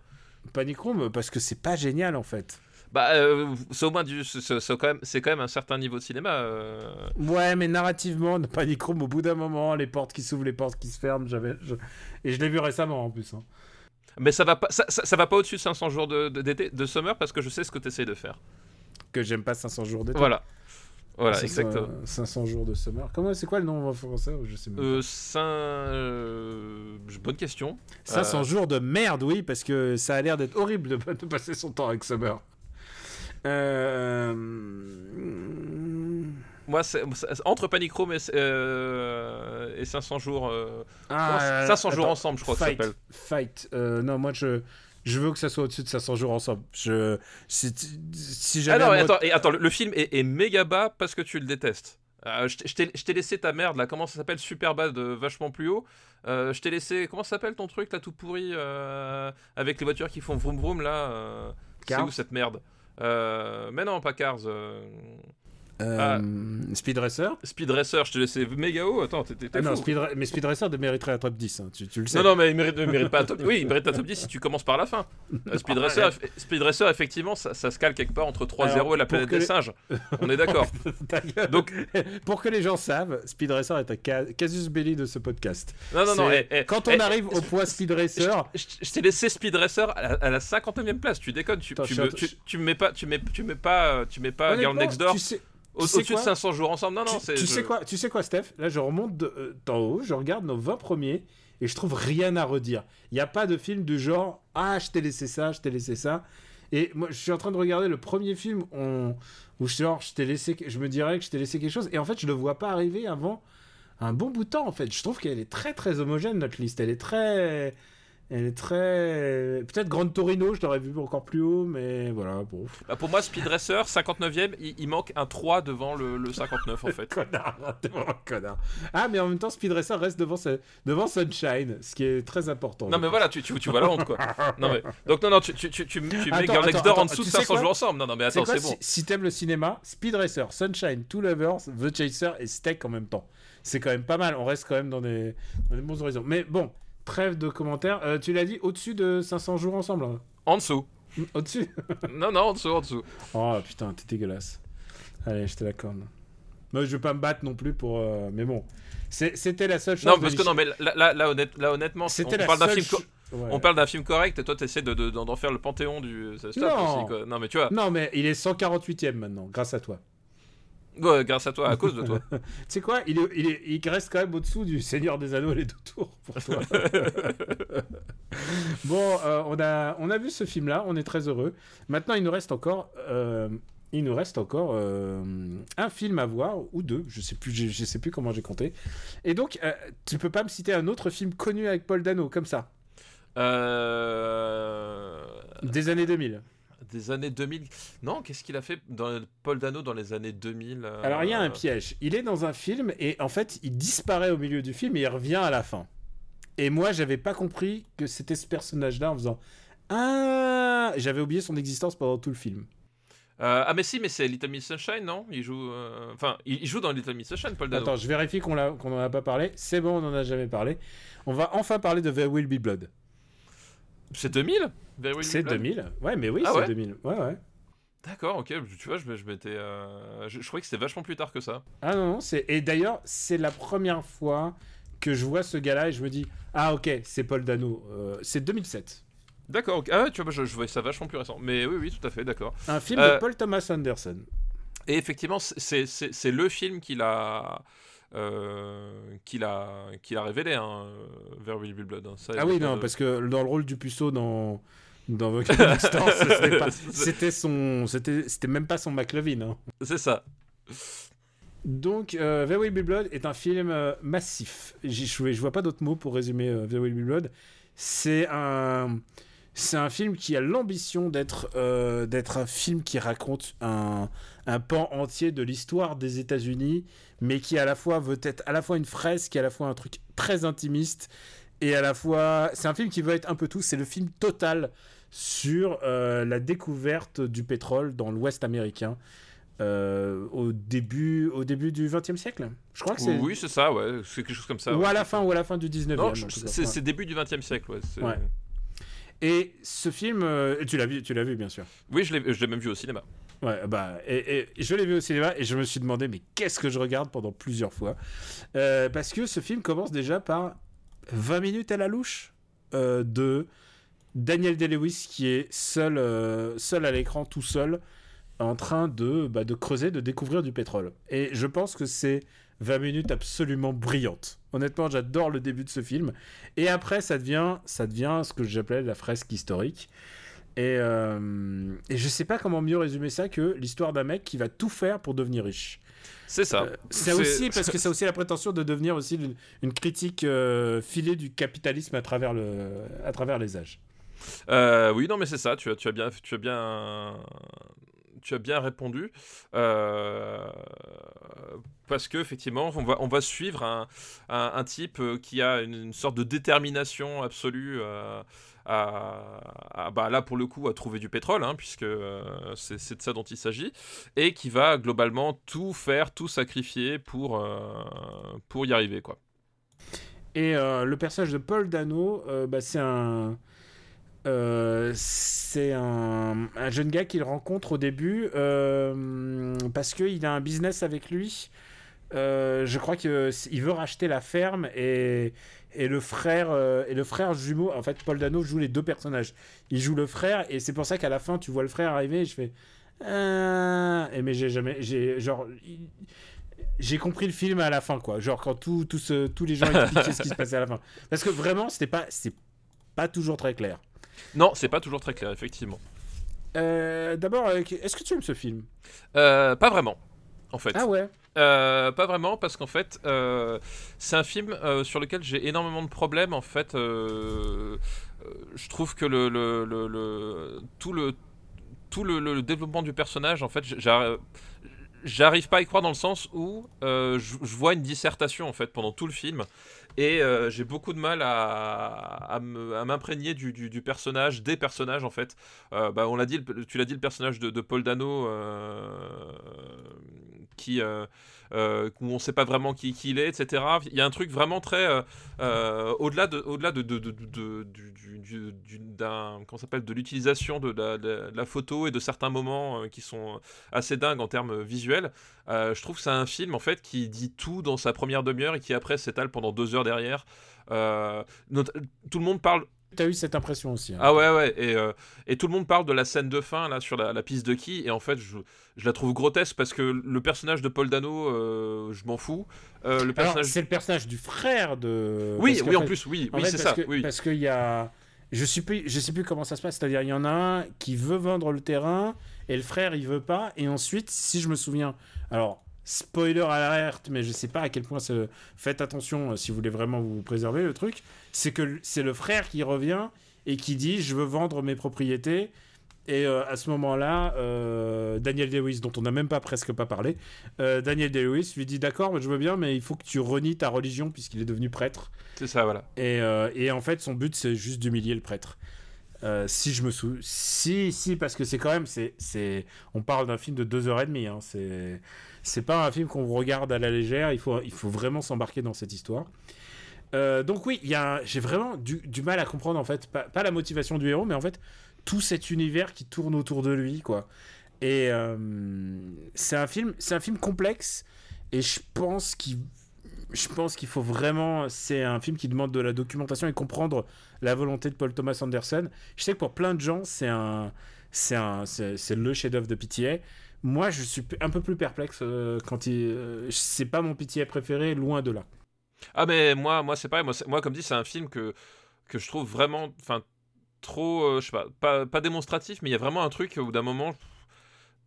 S1: Panic Room parce que c'est pas génial en fait.
S2: Bah, euh, c'est au moins du, c'est quand même, c'est quand même un certain niveau de cinéma. euh.
S1: Ouais, mais narrativement, Panic Room, au bout d'un moment, les portes qui s'ouvrent, les portes qui se ferment, j'avais, je- et je l'ai vu récemment en plus. hein.
S2: Mais ça va pas, ça, ça- ça va pas au-dessus de 500 jours de, de, d'été- de summer parce que je sais ce que tu essaies de faire.
S1: Que j'aime pas 500 jours d'été.
S2: Voilà, voilà, exactement.
S1: ça, 500 jours de summer? Comment, c'est quoi le nom en français? Je sais même pas.
S2: Euh, euh, bonne question.
S1: 500
S2: euh,
S1: jours de merde, oui, parce que ça a l'air d'être horrible de, de passer son temps avec Summer. Euh...
S2: Moi, c'est, c'est- entre Panic Room et, euh, et 500 jours, euh,
S1: Ah,
S2: 500 jours
S1: attends,
S2: ensemble, je crois que ça
S1: Fight,
S2: s'appelle.
S1: Fight. Euh, non, moi, je, je veux que ça soit au-dessus de 500 jours ensemble. Je, si, si
S2: Ah
S1: j'avais
S2: non,
S1: à
S2: mais
S1: moi-
S2: attends, et attends, le, film est, est méga bas parce que tu le détestes. Euh, je t'ai- laissé ta merde là, comment ça s'appelle? Super bas de vachement plus haut. Euh, je t'ai laissé, comment ça s'appelle ton truc là tout pourri euh, avec les voitures qui font vroom vroom là C'est où cette merde? Mais non, pas Cars. Euh,
S1: Euh, Speed Racer
S2: Speed Racer, je te laissais méga haut. Attends, t'es
S1: Ah non. Speed mais Speed Racer mériterait un top 10, hein, tu, tu le sais.
S2: Non, non, mais il mérite, mérite pas un top. Oui, il mérite un top 10 si tu commences par la fin. Euh, Speed, Racer, eff- Speed Racer, effectivement, ça, ça se cale quelque part entre 3-0
S1: Alors,
S2: et la planète des
S1: les-
S2: singes. On est d'accord. Donc,
S1: Pour que les gens savent, Speed Racer est un ca- casus belli de ce podcast.
S2: non, non, non. Eh, eh,
S1: Quand on
S2: eh,
S1: arrive au point Speed Racer,
S2: Je, je t'ai laissé Speed Racer à la, à la 59e place. Tu déconnes. Tu,
S1: Attends,
S2: tu,
S1: je
S2: me, tu, tu me mets pas, tu mets, tu mets pas, tu mets pas Girl Next Door
S1: tu sais
S2: au-dessus de
S1: quoi
S2: 500 jours ensemble. Non, non,
S1: tu,
S2: je-
S1: sais quoi, tu sais quoi, Steph? Là, je remonte de- euh, d'en haut, je regarde nos 20 premiers et je trouve rien à redire. Il n'y a pas de film du genre Ah, je t'ai laissé ça, je t'ai laissé ça. Et moi, je suis en train de regarder le premier film on- où genre, je t'ai laissé, je me dirais que je t'ai laissé quelque chose. Et en fait, je le vois pas arriver avant un bon bout de temps. En fait, je trouve qu'elle est très très homogène notre liste. Elle est très, elle est très. Peut-être Grande Torino, je l'aurais vu encore plus haut, mais voilà, bon.
S2: Bah, pour moi, Speed Racer, 59e, il, il manque un 3 devant le, le 59 en fait.
S1: Connard, t'es vraiment un connard. Ah, mais en même temps, Speed Racer reste devant, devant Sunshine, ce qui est très important.
S2: Non mais voilà, tu, tu, tu vois la honte quoi. Non mais donc non non, tu, tu, tu, tu, mets
S1: Attends,
S2: Girl Next
S1: attends,
S2: Door en dessous de
S1: tu sais
S2: 500
S1: quoi
S2: jours ensemble. Non non mais attends, c'est bon.
S1: si, si t'aimes le cinéma, Speed Racer, Sunshine, Two Lovers, The Chaser et Steak en même temps. C'est quand même pas mal, on reste quand même dans des, dans des bons horizons. Mais bon, trêve de commentaires. Euh, tu l'as dit au-dessus de 500 jours ensemble hein
S2: En dessous.
S1: Au-dessus
S2: Non non, en dessous, en dessous.
S1: Oh putain, t'es dégueulasse. Allez, je te l'accorde. Moi, je vais pas me battre non plus pour. euh, Mais bon, C'est- c'était la seule chose.
S2: Non parce que non mais là, là, là, honnête- là, honnêtement, on
S1: C'était la
S2: parle d'un
S1: seule
S2: film co-
S1: cho- Ouais.
S2: on parle d'un film correct et toi t'essaies de, de- d'en faire le panthéon du ça stop
S1: Non.
S2: aussi quoi. Non mais tu vois.
S1: Non, mais il est 148ème maintenant, grâce à toi.
S2: Ouais, grâce à toi, à cause de toi.
S1: tu sais quoi il, est, il, est- il reste quand même au-dessous du Seigneur des Anneaux les deux tours pour toi. bon, euh, on, a, on a vu ce film-là, on est très heureux. Maintenant, il nous reste encore, euh, il nous reste encore euh, un film à voir, ou deux, je sais plus, je, je sais plus comment j'ai compté. Et donc, tu peux pas me citer un autre film connu avec Paul Dano, comme ça, des années 2000.
S2: Des années 2000. Non, qu'est-ce qu'il a fait dans Paul Dano dans les années 2000 euh,
S1: Alors, il y a un piège. Il est dans un film, et en fait, il disparaît au milieu du film, et il revient à la fin. Et moi, j'avais pas compris que c'était ce personnage-là en faisant Ah J'avais oublié son existence pendant tout le film.
S2: euh, ah mais si, mais c'est Little Miss Sunshine, non? Il joue, euh, enfin, il, joue dans Little Miss Sunshine, Paul Dano.
S1: Attends, je vérifie qu'on l'a- qu'on en a pas parlé. C'est bon, on en a jamais parlé. On va enfin parler de There Will Be Blood.
S2: C'est 2000 Very Will Be
S1: c'est
S2: Blood
S1: 2000 Ouais, mais oui,
S2: Ah
S1: c'est
S2: ouais
S1: 2000. Ouais, ouais.
S2: D'accord, ok. Tu vois, je, je m'étais, euh, je, je croyais que c'était vachement plus tard que ça.
S1: Ah non, non, c'est... Et d'ailleurs, c'est la première fois que je vois ce gars-là et je me dis Ah, ok, c'est Paul Dano. Euh, c'est 2007.
S2: D'accord. ok. Ah tu vois, je, je voyais ça vachement plus récent. Mais oui, oui, tout à fait, d'accord.
S1: Un film
S2: Euh,
S1: de Paul Thomas Anderson.
S2: Et effectivement, c'est c'est- c'est le film qu'il a, euh, qu'il a, qu'il a révélé, hein, euh, vers Will Be Blood. hein. Ça,
S1: Ah oui, non,
S2: de-
S1: parce que dans le rôle du puceau dans. Dans Vocal c'était son, c'était, c'était même pas son McLovin. hein.
S2: C'est ça.
S1: Donc, euh, There Will Be Blood est un film euh, massif. Je, je vois pas d'autres mots pour résumer euh, There Will Be Blood. C'est un, c'est un film qui a l'ambition d'être, euh, d'être un film qui raconte un, un pan entier de l'histoire des États-Unis, mais qui à la fois veut être à la fois une fresque, à la fois un truc très intimiste, et à la fois, c'est un film qui veut être un peu tout. C'est le film total sur euh, la découverte du pétrole dans l'Ouest américain euh, au début au début du XXe siècle. Je crois que c'est
S2: Oui, c'est ça, ouais. C'est quelque chose comme ça.
S1: ou
S2: ouais.
S1: à la fin ou à la fin du 19e.
S2: Non,
S1: en
S2: je-
S1: tout cas.
S2: c'est début du 20 siècle, ouais.
S1: Et ce film, euh, tu l'as vu, tu l'as vu bien sûr.
S2: Oui, je l'ai je l'ai même vu au cinéma.
S1: Ouais, bah, et, je l'ai vu au cinéma et je me suis demandé, mais qu'est-ce que je regarde pendant plusieurs fois? Euh, Parce que ce film commence déjà par 20 minutes à la louche euh, de Daniel Day-Lewis qui est seul, euh, seul à l'écran, tout seul, en train de, bah, de creuser, de découvrir du pétrole. Et je pense que c'est 20 minutes absolument brillantes. Honnêtement, j'adore le début de ce film. Et après, ça devient, ça devient ce que j'appelais la fresque historique. Et, euh, et je sais pas comment mieux résumer ça que l'histoire d'un mec qui va tout faire pour devenir riche.
S2: C'est ça.
S1: Euh, c'est
S2: C'est-
S1: aussi parce que a aussi la prétention de devenir aussi une, une critique euh, filée du capitalisme à travers, le, à travers les âges.
S2: Euh, oui, non, mais c'est ça. Tu as, tu as bien, tu as bien, tu as bien répondu. Parce que effectivement, on va, suivre un, type euh, qui a une, sorte de détermination absolue. euh, à, bah, là pour le coup à trouver du pétrole hein, puisque euh, c'est de ça dont il s'agit et qui va globalement tout faire tout sacrifier pour pour y arriver quoi
S1: Et le personnage de Paul Dano, bah, c'est un. c'est un jeune gars qu'il rencontre au début euh, parce qu'il a un business avec lui. Euh, je crois qu'il veut racheter la ferme et, et le frère euh, et le frère jumeau. En fait, Paul Dano joue les deux personnages. Il joue le frère et c'est pour ça qu'à la fin, tu vois le frère arriver et je fais. Ah et mais j'ai jamais, j'ai genre, j'ai compris le film à la fin quoi. Genre quand tout, tout ce- tous les gens expliquaient ce qui se passait à la fin. Parce que vraiment, c'était pas, c'est pas toujours très clair.
S2: non c'est pas toujours très clair effectivement
S1: Euh, D'abord, euh, est-ce que tu aimes ce film?
S2: Euh, pas vraiment en fait
S1: Ah ouais?
S2: Euh, pas vraiment parce qu'en fait euh, c'est un film euh, sur lequel j'ai énormément de problèmes en fait je trouve que le, le- le- tout le tout le, développement du personnage en fait j'a- j'arrive pas à y croire dans le sens où je, je vois une dissertation en fait pendant tout le film et euh, j'ai beaucoup de mal à, m'imprégner du, personnage, des personnages en fait. Euh, bah, on l'a dit, tu l'as dit, le personnage de, de Paul Dano euh, qui euh, où on sait pas vraiment qui, il est, etc. Il y a un truc vraiment très au-delà de l'utilisation de la, photo et de certains moments euh, qui sont assez dingues en termes visuels. Euh, je trouve que c'est un film en fait qui dit tout dans sa première demi-heure et qui après s'étale pendant deux heures derrière. Tout le monde parle
S1: T'as eu cette impression aussi. hein.
S2: Ah ouais, ouais. Et, euh, et tout le monde parle de la scène de fin, là, sur la, la piste de qui. Et en fait, je, je la trouve grotesque parce que le personnage de Paul Dano, euh, je m'en fous. Euh, le personnage.
S1: c'est le personnage du frère de.
S2: oui,
S1: parce
S2: oui, en
S1: fait-
S2: plus, oui,
S1: en
S2: oui, c'est
S1: parce
S2: ça.
S1: que-
S2: Oui.
S1: Parce qu'il y a. Je sais plus, je sais plus comment ça se passe. C'est-à-dire, il y en a un qui veut vendre le terrain et le frère il veut pas. Et ensuite, si je me souviens, alors spoiler alerte, mais je sais pas à quel point. Faites attention euh, si vous voulez vraiment vous préserver le truc. C'est que c'est le frère qui revient et qui dit je veux vendre mes propriétés. Et euh, à ce moment-là, euh, Daniel Day-Lewis, dont on n'a même pas presque pas parlé, euh, Daniel Day-Lewis lui dit d'accord, mais je veux bien, mais il faut que tu renies ta religion puisqu'il est devenu prêtre.
S2: C'est ça, voilà.
S1: Et, et en fait, son but, c'est juste d'humilier le prêtre. Euh, si je me souviens. Si, si, parce que c'est quand même. c'est On parle d'un film de 2h30. Hein, c'est pas un film qu'on regarde à la légère. Il faut, il faut vraiment s'embarquer dans cette histoire. Euh, donc, oui, un- j'ai vraiment du, du mal à comprendre, en fait. Pas, la motivation du héros, mais en fait, tout cet univers qui tourne autour de lui, quoi. Et euh, c'est un c'est un film complexe. Et je pense qu'il je pense qu'il faut vraiment. C'est un film qui demande de la documentation et comprendre la volonté de Paul Thomas Anderson. Je sais que pour plein de gens, c'est un, c'est un, c'est le chef-d'œuvre de PTA. Moi, je suis un peu plus perplexe euh, quand il. euh, c'est pas mon PTA préféré, loin de là.
S2: Ah, mais moi, moi c'est pareil. Moi, comme dit, c'est un film que, que je trouve vraiment. Enfin, trop. euh, je sais pas, pas. Démonstratif, mais il y a vraiment un truc bout d'un moment.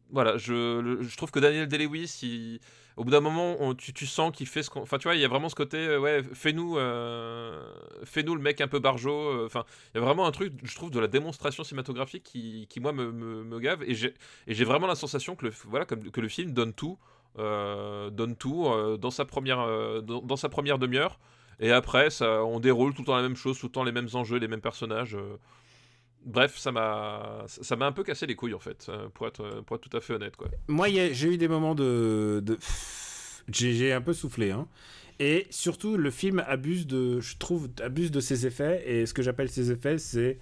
S2: Voilà, je, je trouve que Daniel Day-Lewis, au bout d'un moment, tu, sens qu'il fait ce qu'on. Enfin, tu vois, il y a vraiment ce côté, euh, ouais, fais-nous euh, fais-nous le mec un peu barjot. euh, Enfin, il y a vraiment un truc, je trouve, de la démonstration cinématographique qui, qui moi, me, me, gave. Et j'ai vraiment la sensation que le, voilà, que le film donne tout, donne tout dans sa première, dans, première demi-heure. Et après, ça, on déroule tout le temps la même chose, tout le temps les mêmes enjeux, les mêmes personnages. Bref, ça m'a, ça m'a un peu cassé les couilles en fait, euh, pour être, pour être tout à fait honnête quoi.
S1: Moi, j'ai eu des moments de. j'ai un peu soufflé. Hein. Et surtout, le film abuse de. Je trouve, abuse de ses effets. Et ce que j'appelle ses effets, c'est.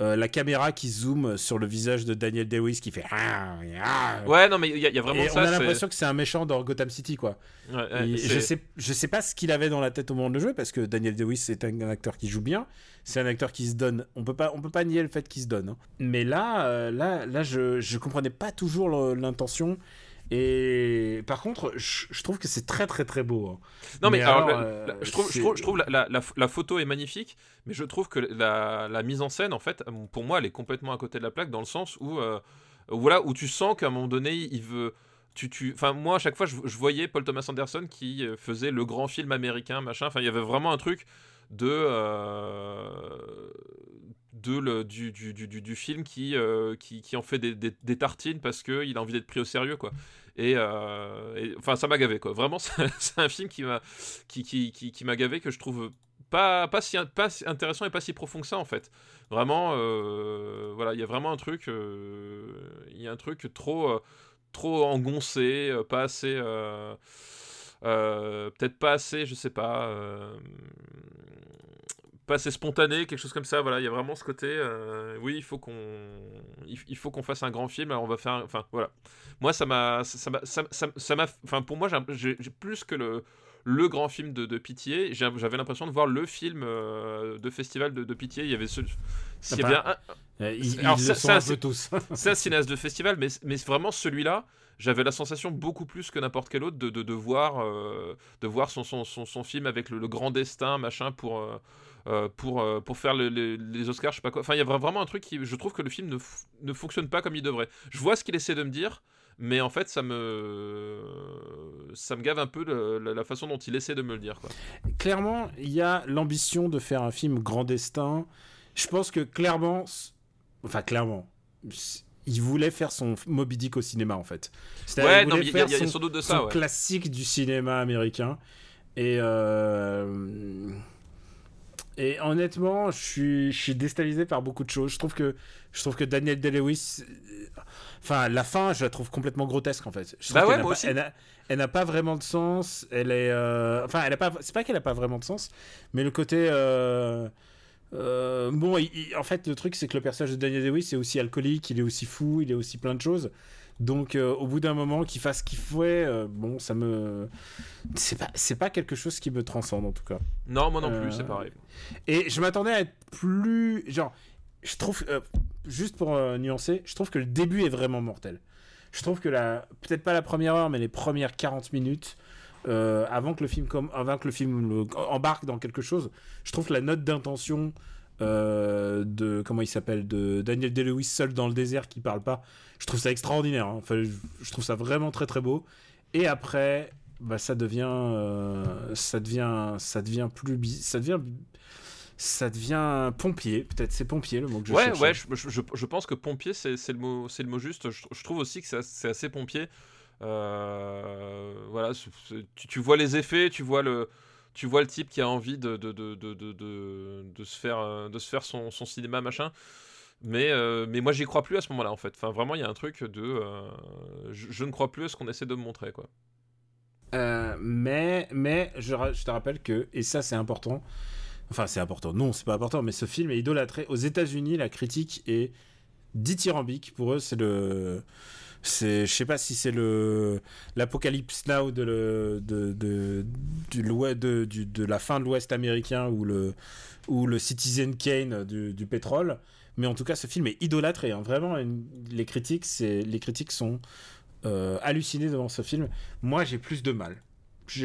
S1: Euh, la caméra qui zoome sur le visage de Daniel Day-Lewis qui fait ah, ah.
S2: Ouais, non, mais il y, a- il y a vraiment
S1: et
S2: ça.
S1: on a l'impression que c'est un méchant dans Gotham City quoi.
S2: Ouais, ouais,
S1: je sais je sais pas ce qu'il avait dans la tête au moment de le jouer parce que Daniel Day-Lewis c'est un, un acteur qui joue bien, c'est un acteur qui se donne. On peut pas on peut pas nier le fait qu'il se donne. hein. Mais là euh, là là je je comprenais pas toujours l'intention et par contre je, je trouve que c'est très très très beau. hein.
S2: Non, mais,
S1: Mais
S2: alors,
S1: euh,
S2: la- je trouve, je
S1: c'est-
S2: trouve, je trouve la, la- la- la photo est magnifique, mais je trouve que la, mise en scène, en fait, pour moi, elle est complètement à côté de la plaque dans le sens où, euh, voilà, où tu sens qu'à un moment donné, il veut. Tu, tu... Enfin, moi, à chaque fois, je, je voyais Paul Thomas Anderson qui euh, faisait le grand film américain, machin. Enfin, il y avait vraiment un truc de. euh, de le, du, du, du, du- du film qui, euh, qui, qui en fait des, des, des tartines parce qu'il a envie d'être pris au sérieux, quoi. Et, euh, et- enfin, ça m'a gavé, quoi. Vraiment, c'est un film qui m'a qui, qui, qui, gavé que je trouve pas, pas, si, intéressant et pas si profond que ça, en fait. Vraiment, euh, voilà, il y a vraiment un truc, euh, il y a un truc trop, trop engoncé, pas assez. peut-être pas assez, je sais pas, pas assez spontané, quelque chose comme ça. Voilà, il y a vraiment ce côté. euh, oui, il faut qu'on, il, faut qu'on fasse un grand film. Alors on va faire, un- enfin voilà. Moi, ça m'a, ça m'a, ça ça- ça m'a, enfin pour moi, j'ai- plus que le le grand film de, de Pitié, j'avais l'impression de voir le film euh, de festival de, de Pitié. Il y avait ce, s'il y avait un-
S1: Euh, ils,
S2: Alors,
S1: ils
S2: ça-
S1: le sont
S2: ça,
S1: un
S2: c'est-
S1: peu tous.
S2: c'est un cinéaste de festival, mais, mais vraiment celui-là, j'avais la sensation beaucoup plus que n'importe quel autre de, de, de voir, euh, de voir son, son, son, son film avec le, le grand destin, machin, pour, euh, euh, pour, euh, pour faire le- le- les Oscars, je sais pas quoi. Enfin, il y a vraiment un truc qui. Je trouve que le film ne, ne fonctionne pas comme il devrait. Je vois ce qu'il essaie de me dire. Mais en fait, ça me, ça me gave un peu le- la, façon dont il essaie de me le dire. Quoi.
S1: clairement, il y a l'ambition de faire un film grand destin. Je pense que clairement, enfin clairement, il voulait faire son Moby Dick au cinéma en fait.
S2: Ouais,
S1: il voulait
S2: y, a-
S1: faire
S2: il y a
S1: son-
S2: sans doute de
S1: son
S2: ça. Ouais.
S1: classique du cinéma américain. Et euh, et honnêtement, je suis, je suis déstabilisé par beaucoup de choses. Je trouve que je trouve que Daniel Day-Lewis, euh, enfin la fin, je la trouve complètement grotesque en fait. Je trouve
S2: Bah ouais,
S1: qu'elle n'a
S2: moi
S1: pas-
S2: aussi.
S1: Elle n'a n'a pas vraiment de sens. Elle est, euh, enfin, elle a pas. C'est pas qu'elle a pas vraiment de sens, mais le côté. euh, euh, bon, il- il- en fait, le truc, c'est que le personnage de Daniel Day-Lewis est aussi alcoolique, il est aussi fou, il est aussi plein de choses. Donc, euh, au bout d'un moment, qu'il fasse qu'il fait, euh, bon, ça me. C'est pas, c'est pas quelque chose qui me transcende, en tout cas.
S2: Non, moi non
S1: Euh,
S2: plus, c'est pareil.
S1: Et je m'attendais à être plus. Genre, je trouve. euh, juste pour euh, nuancer, je trouve que le début est vraiment mortel. Je trouve que la. Peut-être pas la première heure, mais les premières 40 minutes. euh, avant que le film comme avant que le film le- embarque dans quelque chose je trouve que la note d'intention euh, de comment il s'appelle de Daniel Day-Lewis seul dans le désert qui parle pas je trouve ça extraordinaire hein. enfin je, trouve ça vraiment très très beau et après bah ça devient euh, ça devient ça devient plus ça devient ça devient pompier peut-être c'est pompier le mot que je
S2: ouais,
S1: cherchais.
S2: ouais, je, je- pense que pompier, c'est c'est le, mot- c'est le mot juste. Je, je trouve aussi que c'est assez, pompier. Euh, voilà, tu, tu vois les effets, tu vois le, tu vois le type qui a envie de, de, de, de, se faire, euh, de se faire son, son cinéma, machin. Mais, euh, mais moi, j'y crois plus à ce moment-là, en fait. Enfin, vraiment, il y a un truc de. euh, je, ne crois plus à ce qu'on essaie de me montrer, quoi.
S1: Mais, mais je, je te rappelle que, et ça c'est important, enfin c'est important, non c'est pas important, mais ce film est idolâtré. Aux États-Unis, la critique est dithyrambique. Pour eux, c'est le. C'est, je sais pas si c'est le l'apocalypse now de, le, de, de, de, du- de la fin de l'Ouest américain ou le, ou le Citizen Kane du, du pétrole. Mais en tout cas, ce film est idolâtré. hein. Vraiment, une- les critiques, c'est, les critiques sont euh, hallucinées devant ce film. Moi, j'ai plus de mal.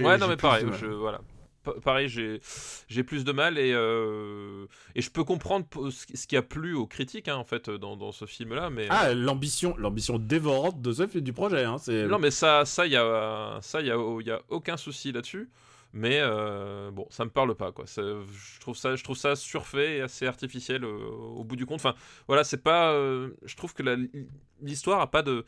S2: Ouais, non, mais pareil, je, voilà. Pa- Pareil, j'ai plus de mal et, euh, et je peux comprendre ce qui a plu aux critiques hein, en fait dans, dans ce film-là, mais
S1: Ah, l'ambition, l'ambition dévorante de ce film du projet. Hein,
S2: non, mais ça, ça, il y a, ça, il y a, y a aucun souci là-dessus. Mais euh, bon, ça me parle pas quoi. Ça- je trouve ça, je trouve ça surfait et assez artificiel euh, au bout du compte. Enfin, voilà, c'est pas. je trouve que l'histoire a pas de.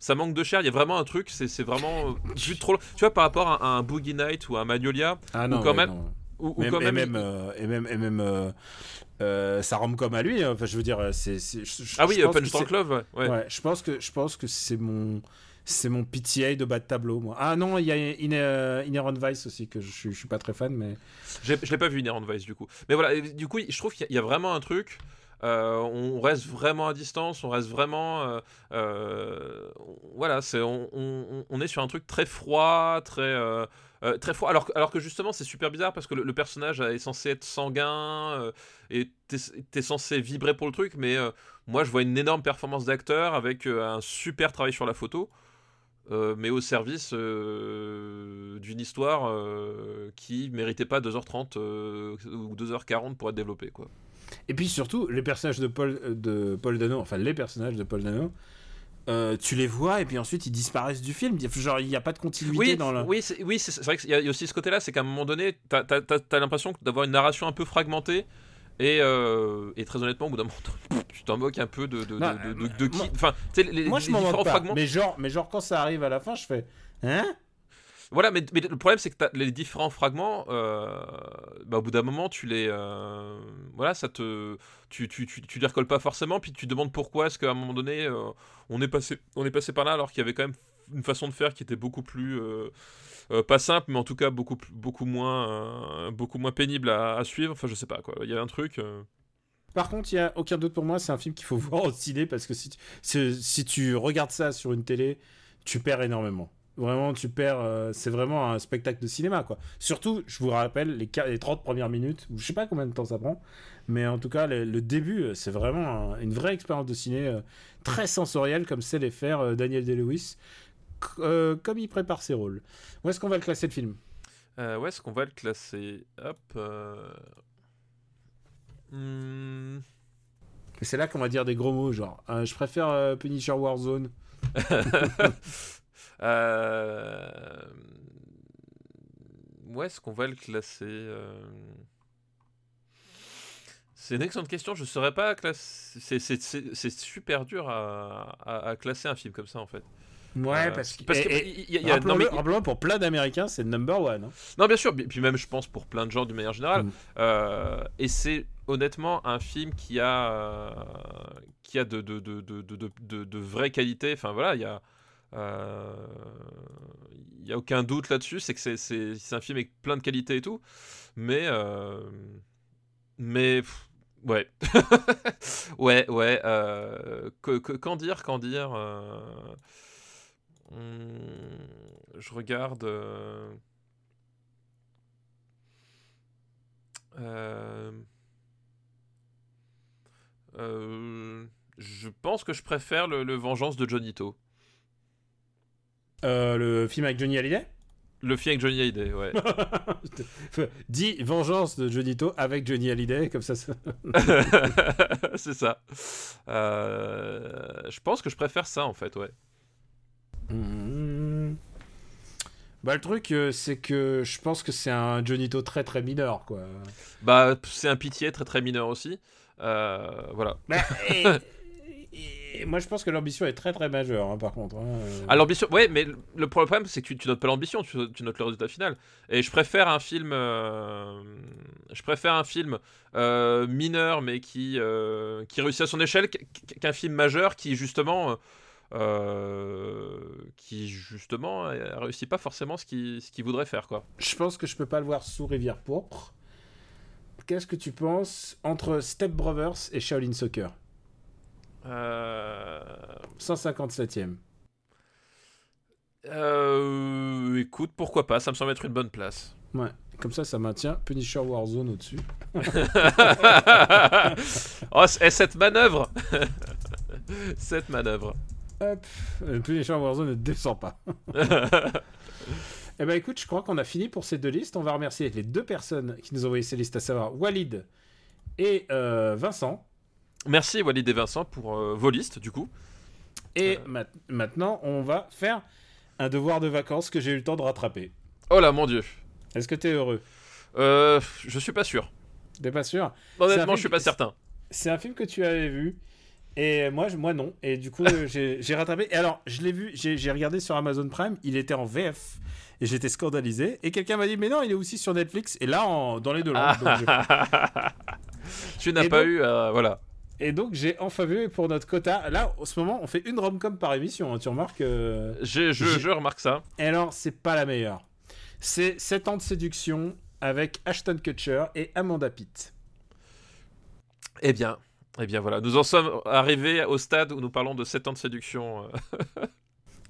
S2: Ça manque de chair. Il y a vraiment un truc. C'est vraiment euh, vu trop. Tu vois, par rapport à, à un Boogie Night ou à un Magnolia,
S1: ah, non,
S2: ou quand
S1: ouais,
S2: même-
S1: non.
S2: ou, ou
S1: Même-
S2: quand
S1: et
S2: même,
S1: euh, et même, et même euh, euh, ça rend comme à lui. hein. Enfin, je veux dire, c'est.
S2: Ah oui, Drunk
S1: c'est-
S2: Love, ouais.
S1: je pense que je pense que c'est mon c'est mon PTA de bas de tableau moi. Ah non, il y a Inherent Vice aussi que je, je suis pas très fan mais
S2: Je l'ai pas vu Inherent Vice du coup. Mais voilà, du coup, je trouve qu'il y a vraiment un truc. Euh, on reste vraiment à distance, on reste vraiment. euh, euh, voilà, on, est sur un truc très froid, très. très froid, alors, que- justement c'est super bizarre parce que le, personnage est censé être sanguin et t'es, censé vibrer pour le truc, mais moi je vois une énorme performance d'acteur avec un super travail sur la photo, mais au service d'une histoire qui méritait pas 2h30 euh, ou 2h40 pour être développée. Quoi.
S1: Et puis surtout les personnages de Paul de Paul Dano, enfin les personnages de Paul Dano euh, tu les vois et puis ensuite ils disparaissent du film. Genre il n'y a pas de continuité
S2: Oui,
S1: dans le.
S2: oui, c'est, oui, c'est, c'est vrai qu'il y a aussi ce côté-là, c'est qu'à un moment donné, t'as, t'as, t'as- t'as l'impression d'avoir une narration un peu fragmentée. Et, euh, et très honnêtement, au bout d'un moment, tu t'en moques un peu de, de,
S1: Non,
S2: de, de-
S1: euh,
S2: de qui.
S1: moi-
S2: Enfin, tu sais, les,
S1: Moi
S2: les
S1: je m'en
S2: différents
S1: moque pas.
S2: fragments.
S1: Mais genre mais genre quand ça arrive à la fin je fais hein?
S2: Voilà, mais, le problème, c'est que les différents fragments, euh, bah, au bout d'un moment, tu les. euh, voilà, ça te. Tu, tu, tu, tu les recolles pas forcément, puis tu te demandes pourquoi est-ce qu'à un moment donné, euh, on, est passé, on est passé par là, alors qu'il y avait quand même une façon de faire qui était beaucoup plus. euh, pas simple, mais en tout cas beaucoup, beaucoup, moins, beaucoup moins pénible à, suivre. Enfin, je sais pas, quoi. Il y a un truc.
S1: Par contre, il y a aucun doute pour moi, c'est un film qu'il faut voir au ciné parce que si, si tu regardes ça sur une télé, tu perds énormément. Vraiment, tu perds. euh, c'est vraiment un spectacle de cinéma, quoi. Surtout, je vous rappelle, les, qua- les 30 premières minutes, ou je sais pas combien de temps ça prend, mais en tout cas, le, le début, euh, c'est vraiment un- une vraie expérience de ciné euh, très sensorielle, comme sait les faire Daniel Day-Lewis, comme il prépare ses rôles. Où est-ce qu'on va le classer le film?
S2: Où est-ce qu'on va le classer? Hop. hmm,
S1: C'est là qu'on va dire des gros mots, genre, euh, je préfère euh, Punisher Warzone.
S2: Euh, Où est-ce qu'on va le classer euh, C'est une excellente question. Je ne saurais pas classer. c'est- super dur à, à- à classer un film comme ça en fait.
S1: Ouais,
S2: Euh,
S1: parce que.
S2: parce que y a- il y a- non, mais-
S1: pour plein d'Américains, c'est number one. hein.
S2: Non, bien sûr, puis même je pense pour plein de gens d'une manière générale.
S1: Mm.
S2: Euh, et c'est honnêtement un film qui a, euh, qui a de, de, de, de, de- de vraies qualités. Enfin voilà, il y a. euh, Il y a aucun doute là-dessus, c'est que c'est- un film avec plein de qualités et tout, mais euh, mais ouais ouais ouais euh, qu'en dire qu'en dire euh, Hum, je regarde. euh, euh, euh, je pense que je préfère le, Vengeance de Johnny-To.
S1: Euh, le film avec Johnny Hallyday
S2: Le film avec Johnny Hallyday, ouais.
S1: Dis Vengeance de Johnny To avec Johnny Hallyday, comme ça. ça-
S2: c'est ça. Euh, je pense que je préfère ça en fait, ouais.
S1: Hmm. Bah, le truc, euh, c'est que je pense que c'est un Johnny To très très mineur, quoi.
S2: Bah, c'est un pitié très très mineur aussi. Euh, voilà.
S1: Bah, et- et moi, je pense que l'ambition est très très majeure, hein, par contre. hein.
S2: Ah, l'ambition, ouais, mais le problème, c'est que tu, tu notes pas l'ambition, tu, tu notes le résultat final. Et je préfère un film, euh, je préfère un film euh, mineur, mais qui, euh, qui réussit à son échelle, qu- qu'un film majeur qui justement, euh, qui justement euh, réussit pas forcément ce qu'il ce qu'il voudrait faire, quoi.
S1: Je pense que je peux pas le voir sous Rivière Pourpre. Qu'est-ce que tu penses entre Step Brothers et Shaolin Soccer?
S2: Euh,
S1: 157ème.
S2: euh, écoute, pourquoi pas, ça me semble être une bonne place.
S1: Ouais, comme ça, ça maintient Punisher Warzone au-dessus.
S2: oh, et cette manœuvre Cette manœuvre.
S1: Hop, euh, Punisher Warzone ne descend pas. Eh ben écoute, je crois qu'on a fini pour ces deux listes. On va remercier les deux personnes qui nous ont envoyé ces listes, à savoir Walid et euh, Vincent.
S2: Merci Walid et Vincent pour euh, vos listes, du coup.
S1: Et
S2: Euh.
S1: ma- maintenant, on va faire un devoir de vacances que j'ai eu le temps de rattraper.
S2: Oh là, mon dieu.
S1: Est-ce que t'es heureux?
S2: Euh, je suis pas sûr.
S1: T'es pas sûr?
S2: Honnêtement,
S1: film
S2: je suis pas certain.
S1: C'est un film que tu avais vu. Et moi, je- moi non. Et du coup, j'ai rattrapé. Et alors, je l'ai vu, j'ai regardé sur Amazon Prime, il était en VF. Et j'étais scandalisé. Et quelqu'un m'a dit, mais non, il est aussi sur Netflix. Et là, en- dans les deux langues.
S2: tu n'as pas
S1: donc-
S2: eu. euh, voilà.
S1: Et donc, j'ai enfin vu pour notre quota. Là, en ce moment, on fait une rom-com par émission. hein, tu remarques euh,
S2: Je, je, je remarque ça.
S1: Et alors, c'est pas la meilleure. C'est 7 ans de séduction avec Ashton Kutcher et Amanda Pitt.
S2: Eh bien. Eh bien voilà, nous en sommes arrivés au stade où nous parlons de 7 ans de séduction.